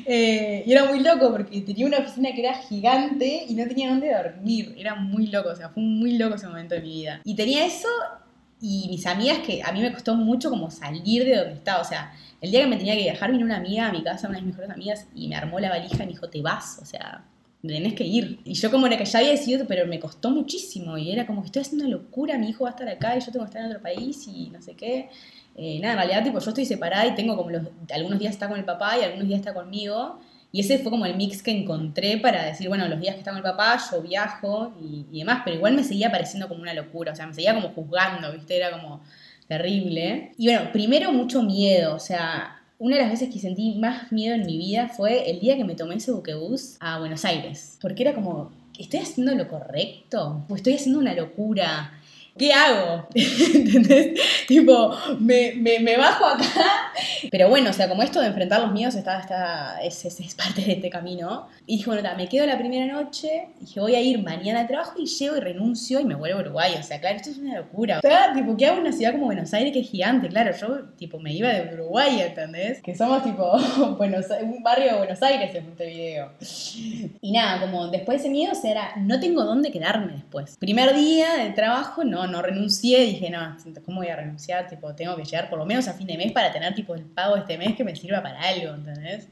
Eh, y era muy loco porque tenía una oficina que era gigante y no tenía dónde dormir. Era muy loco, o sea, fue muy loco ese momento de mi vida. Y tenía eso y mis amigas, que a mí me costó mucho como salir de donde estaba, o sea, el día que me tenía que viajar vino una amiga a mi casa, una de mis mejores amigas, y me armó la valija y me dijo, te vas, o sea, tenés que ir. Y yo como era que ya había decidido, pero me costó muchísimo, y era como que estoy haciendo locura, mi hijo va a estar acá y yo tengo que estar en otro país y no sé qué. Eh, nada, en realidad, tipo, yo estoy separada y tengo como los, algunos días está con el papá y algunos días está conmigo, y ese fue como el mix que encontré para decir, bueno, los días que está con el papá, yo viajo y, demás, pero igual me seguía pareciendo como una locura, o sea, me seguía como juzgando, ¿viste? Era como terrible. Y bueno, primero mucho miedo, o sea, una de las veces que sentí más miedo en mi vida fue el día que me tomé ese buquebús a Buenos Aires, porque era como, ¿estoy haciendo lo correcto? ¿O estoy haciendo una locura? ¿Qué hago? ¿Entendés? Tipo, me, me, bajo acá. Pero bueno, o sea, como esto de enfrentar los miedos está, está, es, es, parte de este camino. Y dije, bueno, me quedo la primera noche, dije, voy a ir mañana al trabajo y llego y renuncio y me vuelvo a Uruguay. O sea, claro, esto es una locura. Sea, tipo, ¿qué hago en una ciudad como Buenos Aires que es gigante? Claro, yo, tipo, me iba de Uruguay, ¿entendés? Que somos, tipo, Buenos, un barrio de Buenos Aires en este video. Y nada, como después de ese miedo, o sea, era, no tengo dónde quedarme después. Primer día de trabajo, no, no, renuncié, dije, no, ¿cómo voy a renunciar? Tipo, tengo que llegar por lo menos a fin de mes para tener tipo el pago este mes que me sirva para algo, ¿entendés?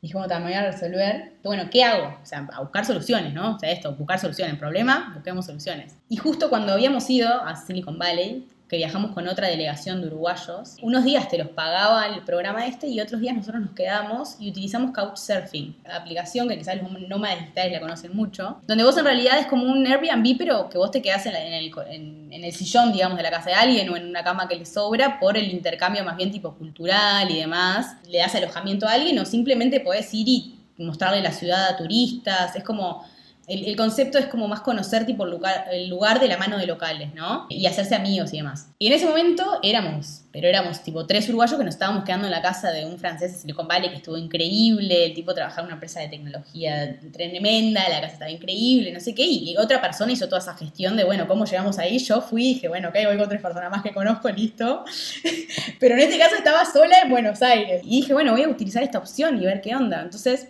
Dije, bueno, me voy a resolver. Bueno, ¿qué hago? O sea, a buscar soluciones, ¿no? O sea, esto, buscar soluciones. Problema, busquemos soluciones. Y justo cuando habíamos ido a Silicon Valley, que viajamos con otra delegación de uruguayos. Unos días te los pagaba el programa este y otros días nosotros nos quedamos y utilizamos Couchsurfing, la aplicación que quizás los nómadas digitales la conocen mucho, donde vos en realidad es como un Airbnb, pero que vos te quedás en, el, en, el, sillón, digamos, de la casa de alguien o en una cama que le sobra por el intercambio más bien tipo cultural y demás. Le das alojamiento a alguien o simplemente podés ir y mostrarle la ciudad a turistas. Es como el, concepto es como más conocer tipo el lugar, de la mano de locales, ¿no? Y hacerse amigos y demás. Y en ese momento éramos, pero éramos tipo tres uruguayos que nos estábamos quedando en la casa de un francés de Silicon Valley que estuvo increíble, el tipo trabajaba en una empresa de tecnología tremenda, la casa estaba increíble, no sé qué, y otra persona hizo toda esa gestión de, bueno, ¿cómo llegamos ahí? Yo fui y dije, bueno, ok, voy con tres personas más que conozco, listo. pero en este caso estaba sola en Buenos Aires. Y dije, bueno, voy a utilizar esta opción y ver qué onda. Entonces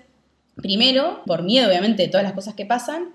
Primero, por miedo obviamente de todas las cosas que pasan,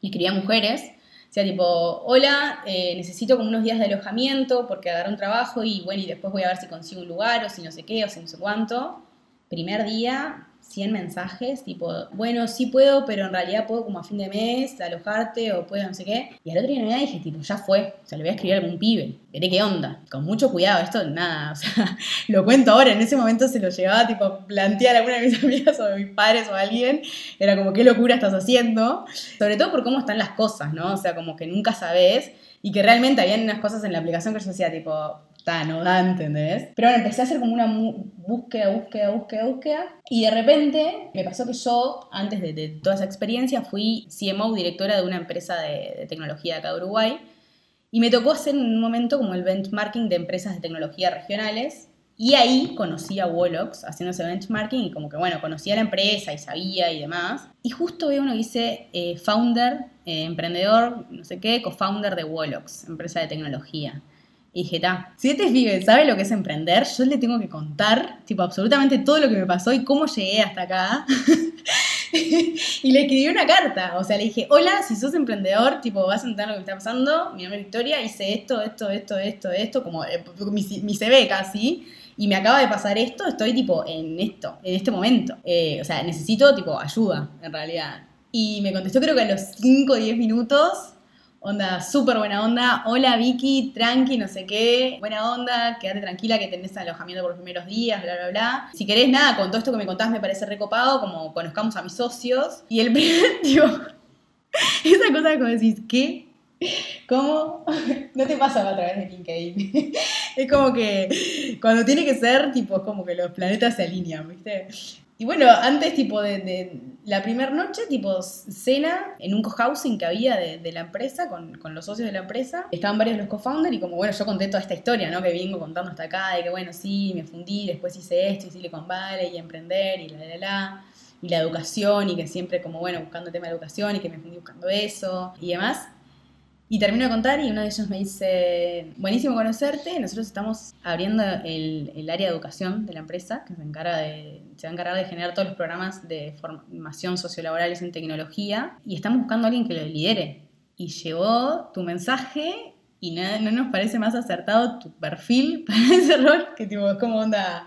le escribía mujeres, o sea, tipo, hola, eh, necesito como unos días de alojamiento porque agarré un trabajo y bueno, y después voy a ver si consigo un lugar o si no sé qué o si no sé cuánto. primer día 100 mensajes, tipo, bueno, sí puedo, pero en realidad puedo como a fin de mes alojarte o puedo no sé qué. Y al otro día no dije, tipo, ya fue, o sea, le voy a escribir a algún pibe, veré qué onda. Con mucho cuidado, esto nada, o sea, lo cuento ahora, en ese momento se lo llevaba, tipo, plantear a alguna de mis amigas o a mis padres o a alguien, era como, qué locura estás haciendo, sobre todo por cómo están las cosas, ¿no? O sea, como que nunca sabes y que realmente habían unas cosas en la aplicación que yo decía, tipo, no da, ¿entendés? Pero bueno, empecé a hacer como una búsqueda, búsqueda, búsqueda, búsqueda. Y de repente me pasó que yo, antes de, toda esa experiencia, fui CMO, directora de una empresa de, tecnología acá de Uruguay. Y me tocó hacer en un momento como el benchmarking de empresas de tecnología regionales. Y ahí conocí a Wolox haciendo ese benchmarking y como que, bueno, conocía la empresa y sabía y demás. Y justo veo uno que dice eh, founder, eh, emprendedor, no sé qué, co-founder de Wolox, empresa de tecnología. Y dije, ta, si este pibe sabe lo que es emprender, yo le tengo que contar, tipo, absolutamente todo lo que me pasó y cómo llegué hasta acá. y le escribí una carta, o sea, le dije, hola, si sos emprendedor, tipo, vas a entender lo que me está pasando, mi nombre es Victoria, hice esto, esto, esto, esto, esto, como eh, mi, mi CV casi, y me acaba de pasar esto, estoy tipo en esto, en este momento. Eh, o sea, necesito tipo ayuda, en realidad. Y me contestó creo que a los 5 o 10 minutos Onda, súper buena onda. Hola Vicky, tranqui, no sé qué. Buena onda, quédate tranquila que tenés alojamiento por los primeros días, bla, bla, bla. Si querés nada, con todo esto que me contás me parece recopado, como conozcamos a mis socios. Y el primer, tío, esa cosa como decís, ¿qué? ¿Cómo? No te pasa a través de LinkedIn. Es como que cuando tiene que ser, tipo, es como que los planetas se alinean, ¿viste? Y bueno, antes tipo de, la primera noche, tipo cena en un cohousing que había de, la empresa, con, los socios de la empresa. Estaban varios los co-founders y como bueno, yo conté toda esta historia, ¿no? Que vengo contando hasta acá, de que bueno, sí, me fundí, después hice esto, y Silicon Valley y emprender y la, la, la. Y la educación y que siempre como bueno, buscando el tema de educación y que me fundí buscando eso y demás. Y termino de contar y uno de ellos me dice, buenísimo conocerte, nosotros estamos abriendo el, el, área de educación de la empresa, que se, encarga de, se va a encargar de generar todos los programas de formación sociolaborales en tecnología, y estamos buscando a alguien que lo lidere. Y llegó tu mensaje y no, no nos parece más acertado tu perfil para ese rol, que tipo, es como onda...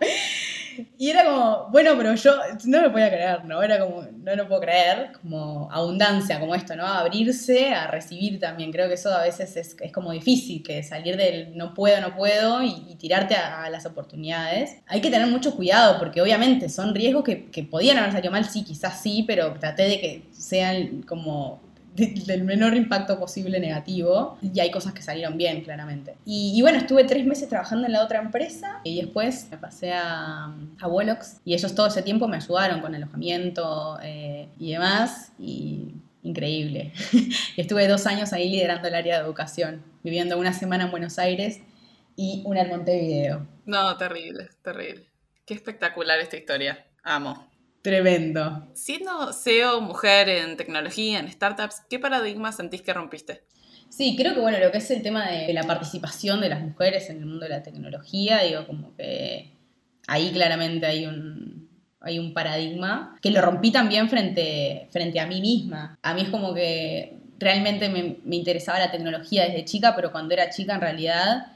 Y era como, bueno, pero yo no lo podía creer, ¿no? Era como, no lo puedo creer, como abundancia, como esto, ¿no? Abrirse a recibir también. Creo que eso a veces es, es como difícil, que salir del no puedo, no puedo y, tirarte a, las oportunidades. Hay que tener mucho cuidado porque obviamente son riesgos que, que podían haber salido mal, sí, quizás sí, pero traté de que sean como del menor impacto posible negativo y hay cosas que salieron bien, claramente. Y, bueno, estuve tres meses trabajando en la otra empresa y después me pasé a, a Wolox y ellos todo ese tiempo me ayudaron con alojamiento eh, y demás y increíble. estuve dos años ahí liderando el área de educación, viviendo una semana en Buenos Aires y una en Montevideo. No, terrible, terrible. Qué espectacular esta historia. Amo. Tremendo. Siendo CEO mujer en tecnología, en startups, ¿qué paradigma sentís que rompiste? Sí, creo que bueno, lo que es el tema de la participación de las mujeres en el mundo de la tecnología, digo, como que ahí claramente hay un, hay un paradigma que lo rompí también frente, frente a mí misma. A mí es como que realmente me, me interesaba la tecnología desde chica, pero cuando era chica en realidad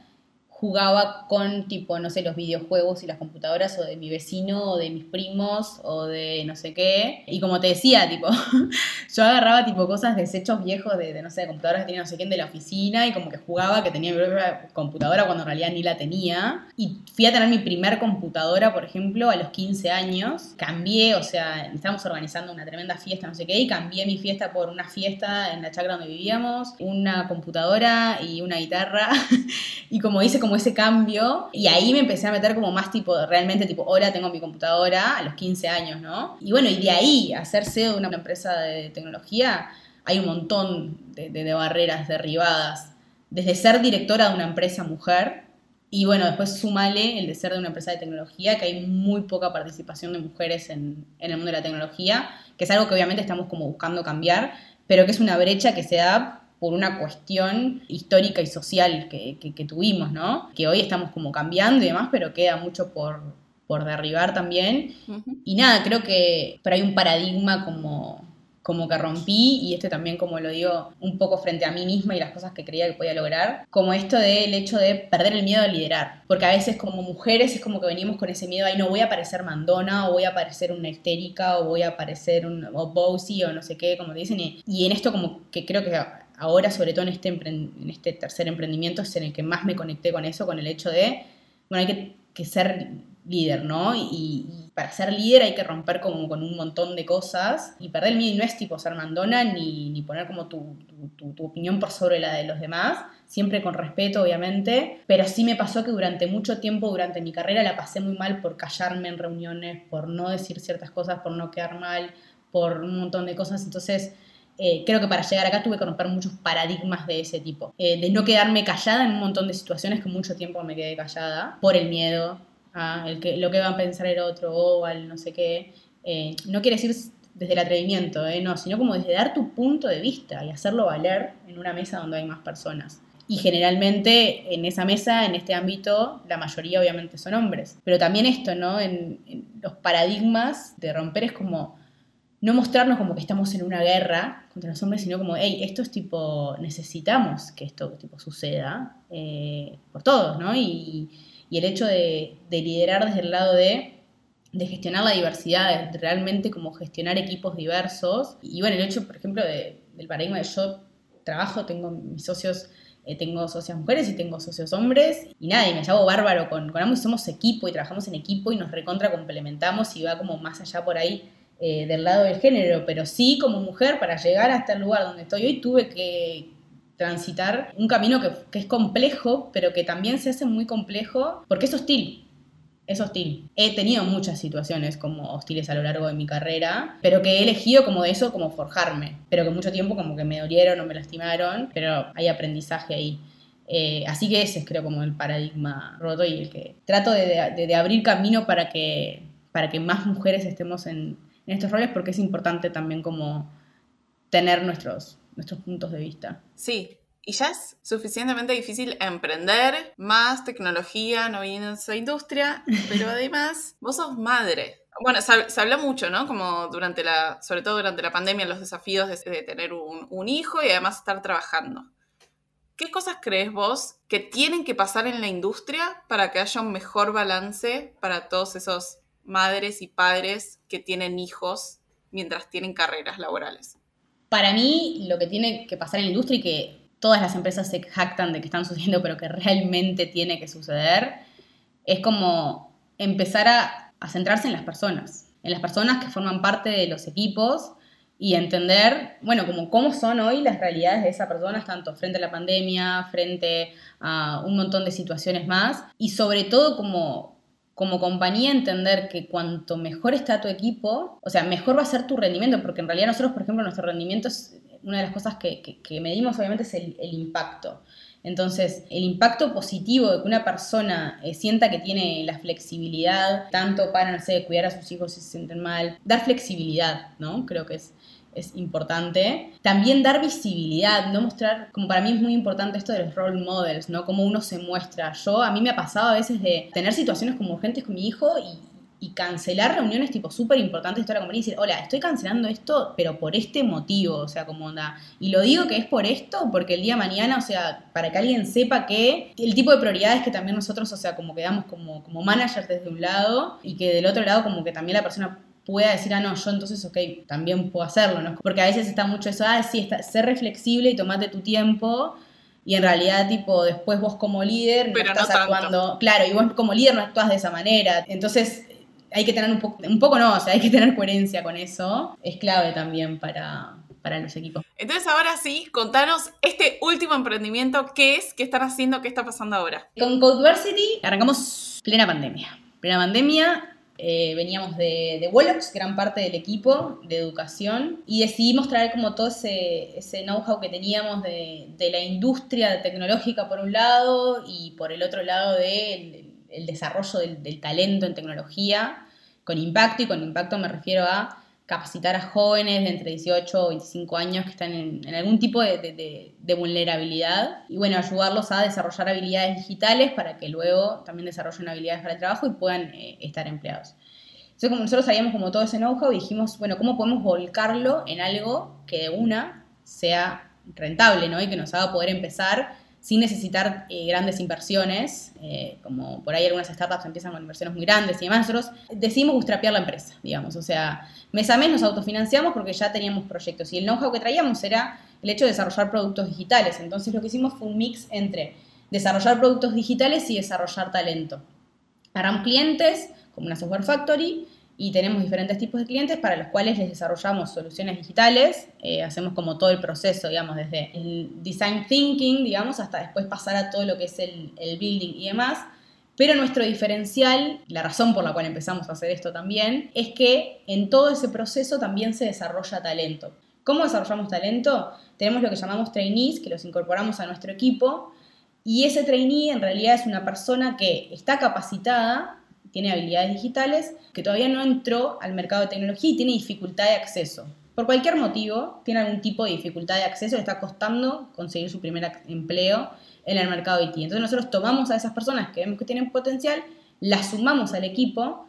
jugaba con tipo, no sé, los videojuegos y las computadoras o de mi vecino o de mis primos o de no sé qué. Y como te decía, tipo, yo agarraba tipo cosas, desechos viejos de, no sé, computadoras que tenía no sé quién de la oficina y como que jugaba que tenía mi propia computadora cuando en realidad ni la tenía. Y fui a tener mi primer computadora, por ejemplo, a los 15 años. Cambié, o sea, estábamos organizando una tremenda fiesta, no sé qué, y cambié mi fiesta por una fiesta en la chacra donde vivíamos, una computadora y una guitarra. y como hice como ese cambio y ahí me empecé a meter como más tipo, realmente tipo, hola, tengo mi computadora a los 15 años, ¿no? Y bueno, y de ahí a ser CEO de una empresa de tecnología hay un montón de, barreras derribadas. Desde ser directora de una empresa mujer, y bueno, después sumale el de ser de una empresa de tecnología, que hay muy poca participación de mujeres en, en, el mundo de la tecnología, que es algo que obviamente estamos como buscando cambiar, pero que es una brecha que se da por una cuestión histórica y social que, tuvimos, ¿no? Que hoy estamos como cambiando y demás, pero queda mucho por, por derribar también. Y nada, creo que pero hay un paradigma como como que rompí, y este también como lo digo un poco frente a mí misma y las cosas que creía que podía lograr, como esto del hecho de perder el miedo a liderar, porque a veces como mujeres es como que venimos con ese miedo, ahí no voy a parecer mandona, o voy a parecer una histérica, o voy a parecer un o bossy, o no sé qué, como te dicen, y, en esto como que creo que ahora, sobre todo en este, en este tercer emprendimiento, es en el que más me conecté con eso, con el hecho de, bueno, hay que, ser líder, ¿no? Y, para ser líder hay que romper como con un montón de cosas y perder el miedo. No es tipo ser mandona ni, ni poner como tu, tu, opinión por sobre la de los demás, siempre con respeto obviamente, pero sí me pasó que durante mucho tiempo, durante mi carrera, la pasé muy mal por callarme en reuniones, por no decir ciertas cosas, por no quedar mal, por un montón de cosas, entonces... Eh, creo que para llegar acá tuve que romper muchos paradigmas de ese tipo. Eh, de no quedarme callada en un montón de situaciones que mucho tiempo me quedé callada por el miedo, el que, lo que va a pensar el otro o al no sé qué. Eh, no quiere decir desde el atrevimiento, eh, no, sino como desde dar tu punto de vista y hacerlo valer en una mesa donde hay más personas. Y generalmente en esa mesa, en este ámbito, la mayoría obviamente son hombres. Pero también esto, ¿no? En, los paradigmas de romper es como no mostrarnos como que estamos en una guerra contra los hombres, sino como, hey, esto es tipo, necesitamos que esto tipo suceda eh, por todos, ¿no? Y, y el hecho de, liderar desde el lado de, gestionar la diversidad, de realmente como gestionar equipos diversos. Y bueno, el hecho, por ejemplo, del paradigma de yo trabajo, tengo mis socios eh, tengo socias mujeres y tengo socios hombres y nada, y me llamo bárbaro con, con ambos, somos equipo y trabajamos en equipo y nos recontra complementamos y va como más allá por ahí eh, del lado del género, pero sí como mujer para llegar hasta el lugar donde estoy hoy tuve que, transitar un camino que, es complejo, pero que también se hace muy complejo porque es hostil. Es hostil. He tenido muchas situaciones como hostiles a lo largo de mi carrera, pero que he elegido como de eso como forjarme, pero que mucho tiempo como que me dolieron o me lastimaron, pero hay aprendizaje ahí. Eh, así que ese es creo como el paradigma roto y el que trato de, abrir camino para que, para que más mujeres estemos en, en estos roles porque es importante también como tener nuestros, nuestros puntos de vista. Sí, y ya es suficientemente difícil emprender más tecnología, no viene esa industria, pero además vos sos madre. Bueno, se, habla mucho, ¿no? Como durante la, sobre todo durante la pandemia, los desafíos de, tener un, un, hijo y además estar trabajando. ¿Qué cosas crees vos que tienen que pasar en la industria para que haya un mejor balance para todos esos madres y padres que tienen hijos mientras tienen carreras laborales? Para mí, lo que tiene que pasar en la industria y que todas las empresas se jactan de que están sucediendo, pero que realmente tiene que suceder, es como empezar a, centrarse en las personas, en las personas que forman parte de los equipos y entender, bueno, como cómo son hoy las realidades de esas personas, tanto frente a la pandemia, frente a un montón de situaciones más, y sobre todo como como compañía entender que cuanto mejor está tu equipo, o sea, mejor va a ser tu rendimiento, porque en realidad nosotros, por ejemplo, nuestro rendimiento es una de las cosas que, medimos obviamente es el, impacto. Entonces, el impacto positivo de que una persona eh, sienta que tiene la flexibilidad, tanto para, no sé, cuidar a sus hijos si se sienten mal, dar flexibilidad, ¿no? Creo que es es importante. También dar visibilidad, no mostrar, como para mí es muy importante esto de los role models, ¿no? Cómo uno se muestra. Yo, a mí me ha pasado a veces de tener situaciones como urgentes con mi hijo y, cancelar reuniones tipo súper importantes de toda la compañía y decir, hola, estoy cancelando esto, pero por este motivo, o sea, como onda. Y lo digo que es por esto, porque el día de mañana, o sea, para que alguien sepa que el tipo de prioridades que también nosotros, o sea, como quedamos como, como managers desde un lado y que del otro lado como que también la persona pueda decir, ah, no, yo entonces, ok, también puedo hacerlo, ¿no? Porque a veces está mucho eso, ah, sí, está, ser reflexible y tomate tu tiempo. Y en realidad, tipo, después vos como líder no estás actuando. Claro, y vos como líder no actúas de esa manera. Entonces, hay que tener un poco, un poco no, o sea, hay que tener coherencia con eso. Es clave también para, para los equipos. Entonces, ahora sí, contanos este último emprendimiento, ¿qué es? ¿Qué están haciendo? ¿Qué está pasando ahora? Con Codeversity arrancamos plena pandemia. Plena pandemia, eh, veníamos de, de Wolox, gran parte del equipo de educación, y decidimos traer como todo ese, ese know-how que teníamos de, de, la industria tecnológica por un lado y por el otro lado del de el desarrollo del talento en tecnología con impacto, y con impacto me refiero a capacitar a jóvenes de entre 18 o 25 años que están en, algún tipo de, vulnerabilidad y bueno, ayudarlos a desarrollar habilidades digitales para que luego también desarrollen habilidades para el trabajo y puedan eh, estar empleados. Entonces, como nosotros sabíamos como todo ese know-how, dijimos, bueno, ¿cómo podemos volcarlo en algo que de una sea rentable, ¿no? Y que nos haga poder empezar sin necesitar eh, grandes inversiones, eh, como por ahí algunas startups empiezan con inversiones muy grandes y demás, nosotros decidimos bootstrapear la empresa, digamos, o sea, mes a mes nos autofinanciamos porque ya teníamos proyectos y el know-how que traíamos era el hecho de desarrollar productos digitales, entonces lo que hicimos fue un mix entre desarrollar productos digitales y desarrollar talento. Agarramos clientes, como una software factory, y tenemos diferentes tipos de clientes para los cuales les desarrollamos soluciones digitales, eh, hacemos como todo el proceso, digamos, desde el design thinking, digamos, hasta después pasar a todo lo que es el, el building y demás. Pero nuestro diferencial, la razón por la cual empezamos a hacer esto también, es que en todo ese proceso también se desarrolla talento. ¿Cómo desarrollamos talento? Tenemos lo que llamamos trainees, que los incorporamos a nuestro equipo, y ese trainee en realidad es una persona que está capacitada tiene habilidades digitales, que todavía no entró al mercado de tecnología y tiene dificultad de acceso. Por cualquier motivo, tiene algún tipo de dificultad de acceso, le está costando conseguir su primer empleo en el mercado IT. Entonces nosotros tomamos a esas personas que vemos que tienen potencial, las sumamos al equipo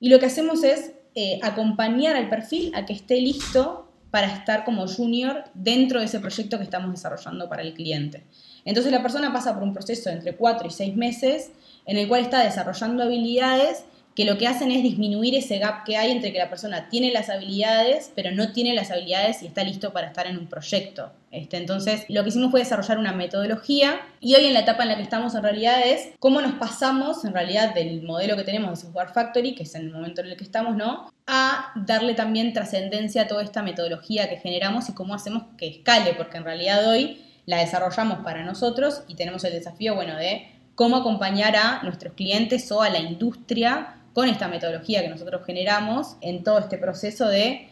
y lo que hacemos es eh, acompañar al perfil a que esté listo para estar como junior dentro de ese proyecto que estamos desarrollando para el cliente. Entonces la persona pasa por un proceso de entre 4 y 6 meses en el cual está desarrollando habilidades que lo que hacen es disminuir ese gap que hay entre que la persona tiene las habilidades, pero no tiene las habilidades y está listo para estar en un proyecto. Este, entonces, lo que hicimos fue desarrollar una metodología y hoy en la etapa en la que estamos en realidad es cómo nos pasamos en realidad del modelo que tenemos de Software Factory, que es el momento en el que estamos, ¿no? A darle también trascendencia a toda esta metodología que generamos y cómo hacemos que escale, porque en realidad hoy la desarrollamos para nosotros y tenemos el desafío, bueno, de cómo acompañar a nuestros clientes o a la industria con esta metodología que nosotros generamos en todo este proceso de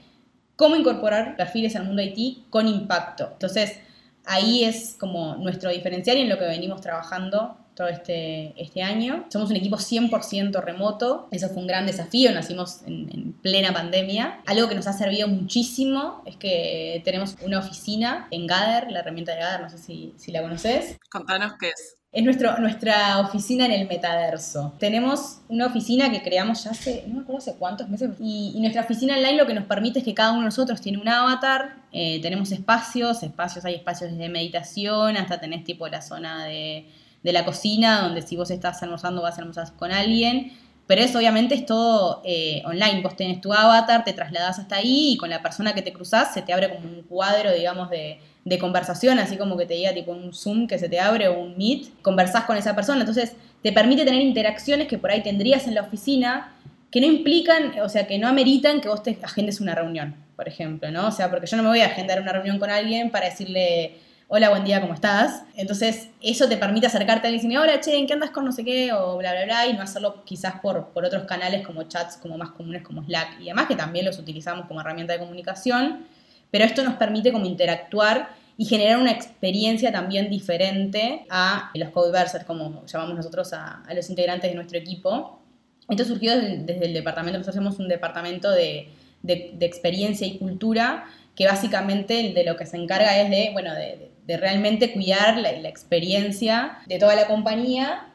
cómo incorporar perfiles al mundo IT con impacto. Entonces, ahí es como nuestro diferencial y en lo que venimos trabajando todo este, este año. Somos un equipo 100% remoto, eso fue un gran desafío, nacimos en, plena pandemia. Algo que nos ha servido muchísimo es que tenemos una oficina en Gather, la herramienta de Gather, no sé si, si la conoces. Contanos qué es es nuestro, nuestra oficina en el metaverso. Tenemos una oficina que creamos ya hace, no me acuerdo hace cuántos meses, y, nuestra oficina online lo que nos permite es que cada uno de nosotros tiene un avatar, eh, tenemos espacios, espacios, hay espacios de meditación, hasta tenés tipo la zona de, de la cocina, donde si vos estás almorzando vas a almorzar con alguien, pero eso obviamente es todo eh, online. Vos tenés tu avatar, te trasladas hasta ahí y con la persona que te cruzas se te abre como un cuadro, digamos, de, de conversación, así como que te diga tipo un Zoom que se te abre o un Meet. Conversás con esa persona. Entonces te permite tener interacciones que por ahí tendrías en la oficina que no implican, o sea, que no ameritan que vos te agendes una reunión, por ejemplo, ¿no? O sea, porque yo no me voy a agendar una reunión con alguien para decirle hola, buen día, ¿cómo estás? Entonces, eso te permite acercarte a alguien y decirle, hola, che, ¿en qué andas con no sé qué? O bla, bla, bla, y no hacerlo quizás por, por otros canales como chats como más comunes como Slack y demás, que también los utilizamos como herramienta de comunicación, pero esto nos permite como interactuar y generar una experiencia también diferente a los codeversers, como llamamos nosotros a, los integrantes de nuestro equipo. Esto surgió desde, el departamento, nosotros hacemos un departamento de, experiencia y cultura que básicamente de lo que se encarga es de, bueno, de, realmente cuidar la, experiencia de toda la compañía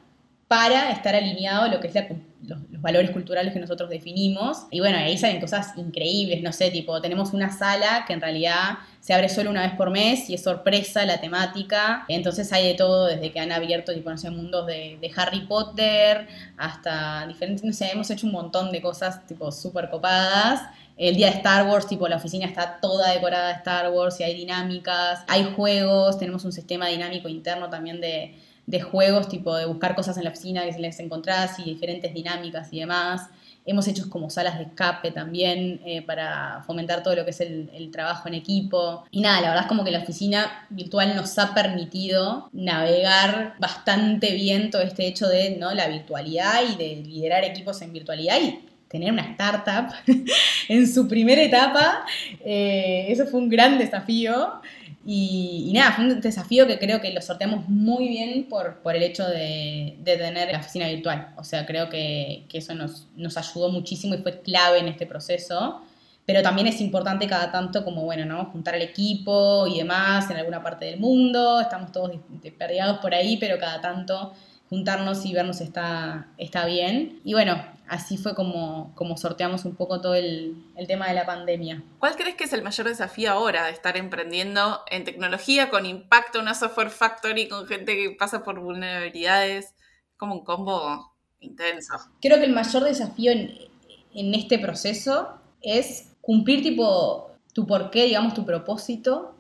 para estar alineado a lo que es valores culturales que nosotros definimos. Y bueno, ahí salen cosas increíbles, no sé, tipo, tenemos una sala que en realidad se abre solo una vez por mes y es sorpresa la temática. Entonces hay de todo, desde que han abierto, tipo, no sé, mundos de, de Harry Potter hasta diferentes, no sé, hemos hecho un montón de cosas, tipo, súper copadas el día de Star Wars, tipo la oficina está toda decorada de Star Wars y hay dinámicas, hay juegos, tenemos un sistema dinámico interno también de, juegos, tipo de buscar cosas en la oficina que se les encontrás y diferentes dinámicas y demás. Hemos hecho como salas de escape también eh, para fomentar todo lo que es el, el, trabajo en equipo. Y nada, la verdad es como que la oficina virtual nos ha permitido navegar bastante bien todo este hecho de ¿no? la virtualidad y de liderar equipos en virtualidad y tener una startup en su primera etapa. Eh, eso fue un gran desafío. Y, nada, fue un desafío que creo que lo sorteamos muy bien por, por el hecho de, de, tener la oficina virtual. O sea, creo que, que eso nos, nos, ayudó muchísimo y fue clave en este proceso. Pero también es importante cada tanto como, bueno, ¿no? Juntar al equipo y demás en alguna parte del mundo. Estamos todos perdidos por ahí, pero cada tanto juntarnos y vernos está, está bien. Y bueno, así fue como, como sorteamos un poco todo el, el, tema de la pandemia. ¿Cuál crees que es el mayor desafío ahora de estar emprendiendo en tecnología con impacto, una software factory, con gente que pasa por vulnerabilidades? Como un combo intenso. Creo que el mayor desafío en, en este proceso es cumplir tipo tu porqué, digamos, tu propósito,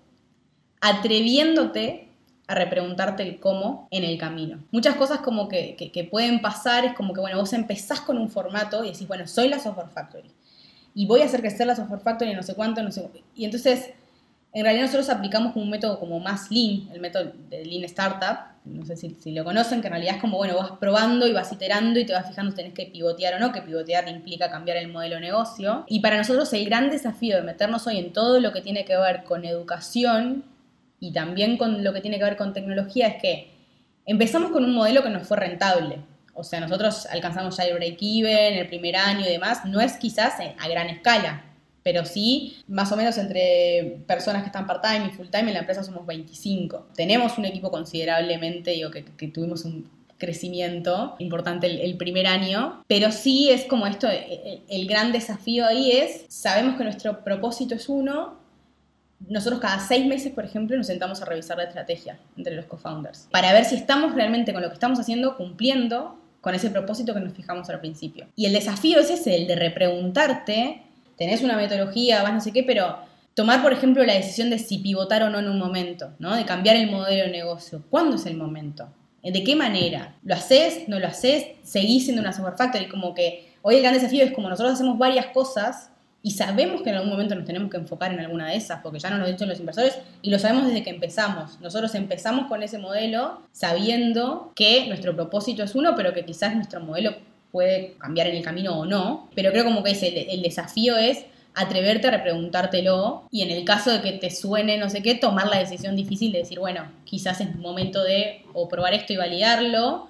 atreviéndote a repreguntarte el cómo en el camino. Muchas cosas como que, que, pueden pasar es como que, bueno, vos empezás con un formato y decís, bueno, soy la Software Factory y voy a hacer crecer la Software Factory no sé cuánto, no sé Y entonces, en realidad nosotros aplicamos un método como más lean, el método de lean startup, no sé si, si, lo conocen, que en realidad es como, bueno, vas probando y vas iterando y te vas fijando si tenés que pivotear o no, que pivotear implica cambiar el modelo de negocio. Y para nosotros el gran desafío de meternos hoy en todo lo que tiene que ver con educación y también con lo que tiene que ver con tecnología es que empezamos con un modelo que nos fue rentable. O sea, nosotros alcanzamos ya el break-even, el primer año y demás. No es quizás a gran escala, pero sí, más o menos entre personas que están part-time y full-time en la empresa somos 25. Tenemos un equipo considerablemente, digo, que, tuvimos un crecimiento importante el, primer año, pero sí es como esto, el, el gran desafío ahí es, sabemos que nuestro propósito es uno, nosotros cada seis meses, por ejemplo, nos sentamos a revisar la estrategia entre los co-founders para ver si estamos realmente con lo que estamos haciendo cumpliendo con ese propósito que nos fijamos al principio. Y el desafío es ese, el de repreguntarte, tenés una metodología, vas no sé qué, pero tomar, por ejemplo, la decisión de si pivotar o no en un momento, ¿no? De cambiar el modelo de negocio. ¿Cuándo es el momento? ¿De qué manera? ¿Lo haces? ¿No lo haces? ¿Seguís siendo una software factory? Como que hoy el gran desafío es como nosotros hacemos varias cosas y sabemos que en algún momento nos tenemos que enfocar en alguna de esas, porque ya nos lo han dicho los inversores y lo sabemos desde que empezamos. Nosotros empezamos con ese modelo sabiendo que nuestro propósito es uno, pero que quizás nuestro modelo puede cambiar en el camino o no. Pero creo como que el, desafío es atreverte a repreguntártelo y en el caso de que te suene no sé qué, tomar la decisión difícil de decir, bueno, quizás es momento de o probar esto y validarlo,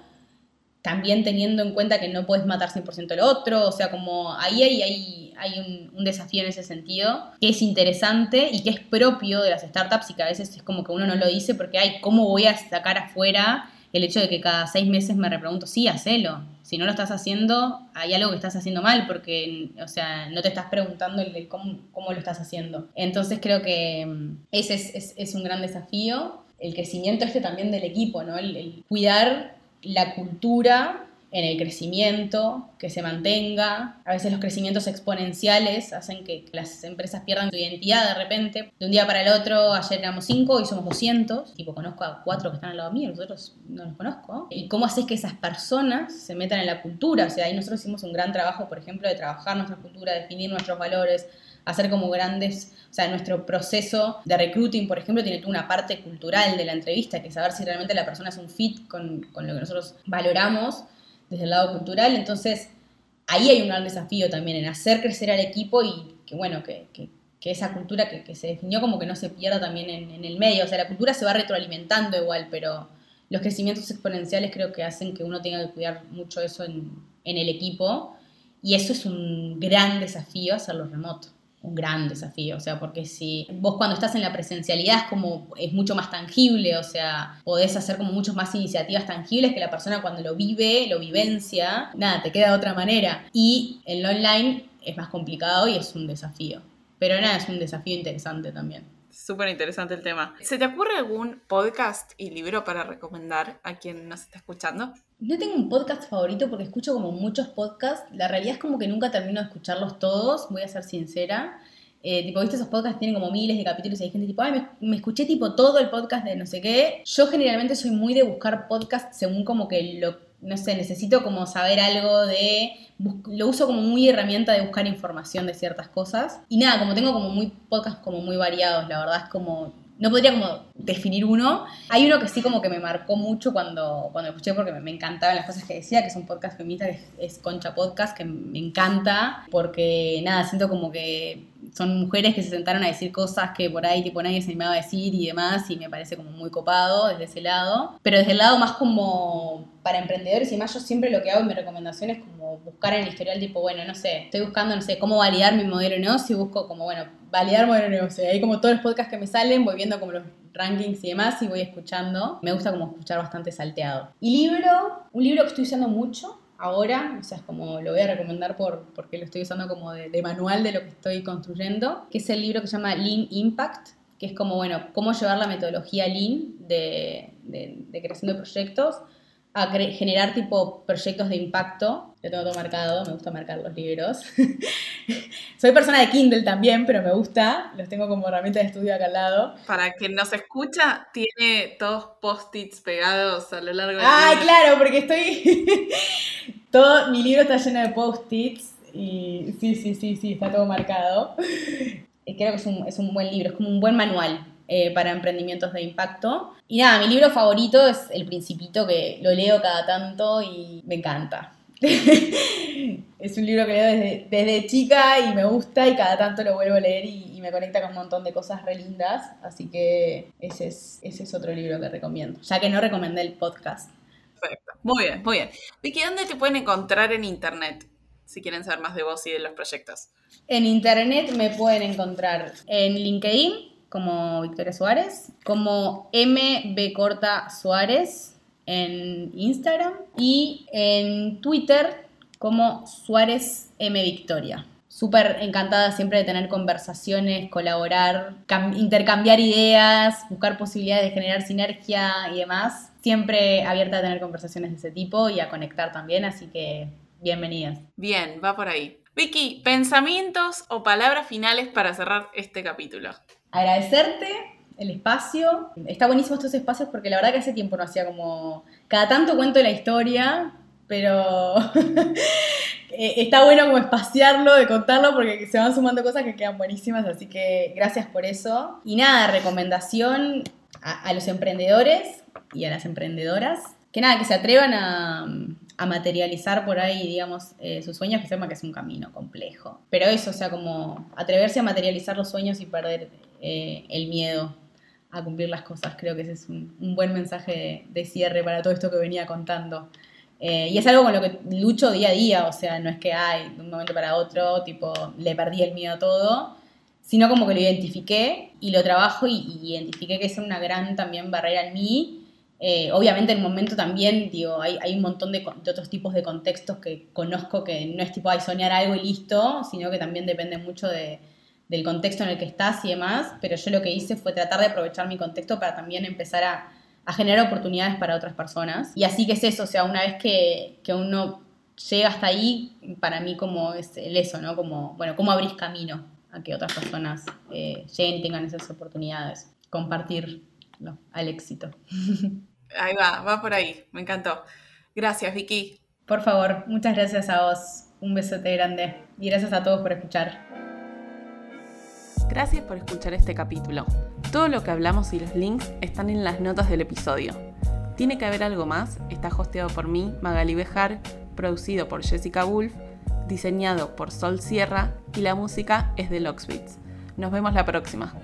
también teniendo en cuenta que no puedes matar 100% el otro, o sea, como ahí hay, hay hay un, desafío en ese sentido que es interesante y que es propio de las startups y que a veces es como que uno no lo dice porque, hay ¿cómo voy a sacar afuera el hecho de que cada seis meses me repregunto, sí, hacelo. Si no lo estás haciendo, hay algo que estás haciendo mal porque, o sea, no te estás preguntando cómo, cómo, lo estás haciendo. Entonces creo que mm, ese es, es, un gran desafío. El crecimiento este también del equipo, ¿no? el cuidar la cultura en el crecimiento, que se mantenga. A veces los crecimientos exponenciales hacen que las empresas pierdan su identidad de repente. De un día para el otro, ayer éramos 5 y somos 200. Tipo, conozco a cuatro que están al lado mío, nosotros no los conozco. ¿Y cómo haces que esas personas se metan en la cultura? O sea, ahí nosotros hicimos un gran trabajo, por ejemplo, de trabajar nuestra cultura, definir nuestros valores, hacer como grandes, o sea, nuestro proceso de recruiting, por ejemplo, tiene una parte cultural de la entrevista, que es saber si realmente la persona es un fit con, con lo que nosotros valoramos desde el lado cultural. Entonces, ahí hay un gran desafío también en hacer crecer al equipo y que, bueno, que, esa cultura que, se definió como que no se pierda también en, el medio. O sea, la cultura se va retroalimentando igual, pero los crecimientos exponenciales creo que hacen que uno tenga que cuidar mucho eso en, en el equipo. Y eso es un gran desafío hacerlo remoto un gran desafío, o sea, porque si vos cuando estás en la presencialidad es como, es mucho más tangible, o sea, podés hacer como muchas más iniciativas tangibles que la persona cuando lo vive, lo vivencia, nada, te queda de otra manera. Y en lo online es más complicado y es un desafío. Pero nada, es un desafío interesante también. Súper interesante el tema. ¿Se te ocurre algún podcast y libro para recomendar a quien nos está escuchando? No tengo un podcast favorito porque escucho como muchos podcasts. La realidad es como que nunca termino de escucharlos todos, voy a ser sincera. Eh, tipo, viste, esos podcasts tienen como miles de capítulos y hay gente tipo, ay, me, me, escuché tipo todo el podcast de no sé qué. Yo generalmente soy muy de buscar podcasts según como que lo no sé, necesito como saber algo de, lo uso como muy herramienta de buscar información de ciertas cosas. Y nada, como tengo como muy podcasts como muy variados, la verdad es como, no podría como definir uno. Hay uno que sí como que me marcó mucho cuando, cuando escuché porque me, encantaban las cosas que decía, que es un podcast feminista, que es Concha Podcast, que me encanta, porque nada, siento como que son mujeres que se sentaron a decir cosas que por ahí tipo nadie se animaba a decir y demás, y me parece como muy copado desde ese lado. Pero desde el lado más como para emprendedores y más, yo siempre lo que hago en mi recomendación es como buscar en el historial tipo, bueno, no sé, estoy buscando, no sé, cómo validar mi modelo de negocio y busco como, bueno, validar modelo de negocio. Ahí como todos los podcasts que me salen, voy viendo como los rankings y demás y voy escuchando. Me gusta como escuchar bastante salteado. Y libro, un libro que estoy usando mucho ahora, o sea, es como lo voy a recomendar por, porque lo estoy usando como de, de manual de lo que estoy construyendo, que es el libro que se llama Lean Impact, que es como, bueno, cómo llevar la metodología Lean de, de, de creación de proyectos a generar tipo proyectos de impacto. Lo tengo todo marcado, me gusta marcar los libros. Soy persona de Kindle también, pero me gusta. Los tengo como herramienta de estudio acá al lado. Para quien nos escucha, tiene todos post-its pegados a lo largo del Ah, claro, porque estoy... todo mi libro está lleno de post-its y sí, sí, sí, sí, está todo marcado. Creo que es un, es un buen libro, es como un buen manual eh, para emprendimientos de impacto. Y nada, mi libro favorito es El Principito, que lo leo cada tanto y me encanta. es un libro que leo desde, desde, chica y me gusta y cada tanto lo vuelvo a leer y, y, me conecta con un montón de cosas re lindas. Así que ese es, ese es otro libro que recomiendo, ya que no recomendé el podcast. Perfecto. Muy bien, muy bien. Vicky, ¿dónde te pueden encontrar en internet? Si quieren saber más de vos y de los proyectos. En internet me pueden encontrar en LinkedIn como Victoria Suárez, como MB Corta Suárez en Instagram y en Twitter como Suárez M Victoria. Súper encantada siempre de tener conversaciones, colaborar, intercambiar ideas, buscar posibilidades de generar sinergia y demás. Siempre abierta a tener conversaciones de ese tipo y a conectar también, así que bienvenidas. Bien, va por ahí. Vicky, pensamientos o palabras finales para cerrar este capítulo agradecerte el espacio. Está buenísimo estos espacios porque la verdad que hace tiempo no hacía como... Cada tanto cuento la historia, pero eh, está bueno como espaciarlo, de contarlo, porque se van sumando cosas que quedan buenísimas, así que gracias por eso. Y nada, recomendación a, los emprendedores y a las emprendedoras, que nada, que se atrevan a, materializar por ahí, digamos, eh, sus sueños, que sepan que es un camino complejo. Pero eso, o sea, como atreverse a materializar los sueños y perder eh, el miedo a cumplir las cosas. Creo que ese es un, buen mensaje de, cierre para todo esto que venía contando. Eh, y es algo con lo que lucho día a día, o sea, no es que hay de un momento para otro, tipo, le perdí el miedo a todo, sino como que lo identifiqué y lo trabajo y, identifiqué que es una gran también barrera en mí. Eh, obviamente en el momento también, digo, hay, hay un montón de, de, otros tipos de contextos que conozco que no es tipo, hay soñar algo y listo, sino que también depende mucho de, del contexto en el que estás y demás, pero yo lo que hice fue tratar de aprovechar mi contexto para también empezar a, generar oportunidades para otras personas. Y así que es eso, o sea, una vez que, uno llega hasta ahí, para mí como es el eso, ¿no? Como, bueno, cómo abrís camino a que otras personas eh, lleguen y tengan esas oportunidades. Compartir al éxito. Ahí va, va por ahí, me encantó. Gracias, Vicky. Por favor, muchas gracias a vos. Un besote grande. Y gracias a todos por escuchar. Gracias por escuchar este capítulo. Todo lo que hablamos y los links están en las notas del episodio. Tiene que haber algo más, está hosteado por mí, Magali Bejar, producido por Jessica Wolf, diseñado por Sol Sierra y la música es de Locksbeats. Nos vemos la próxima.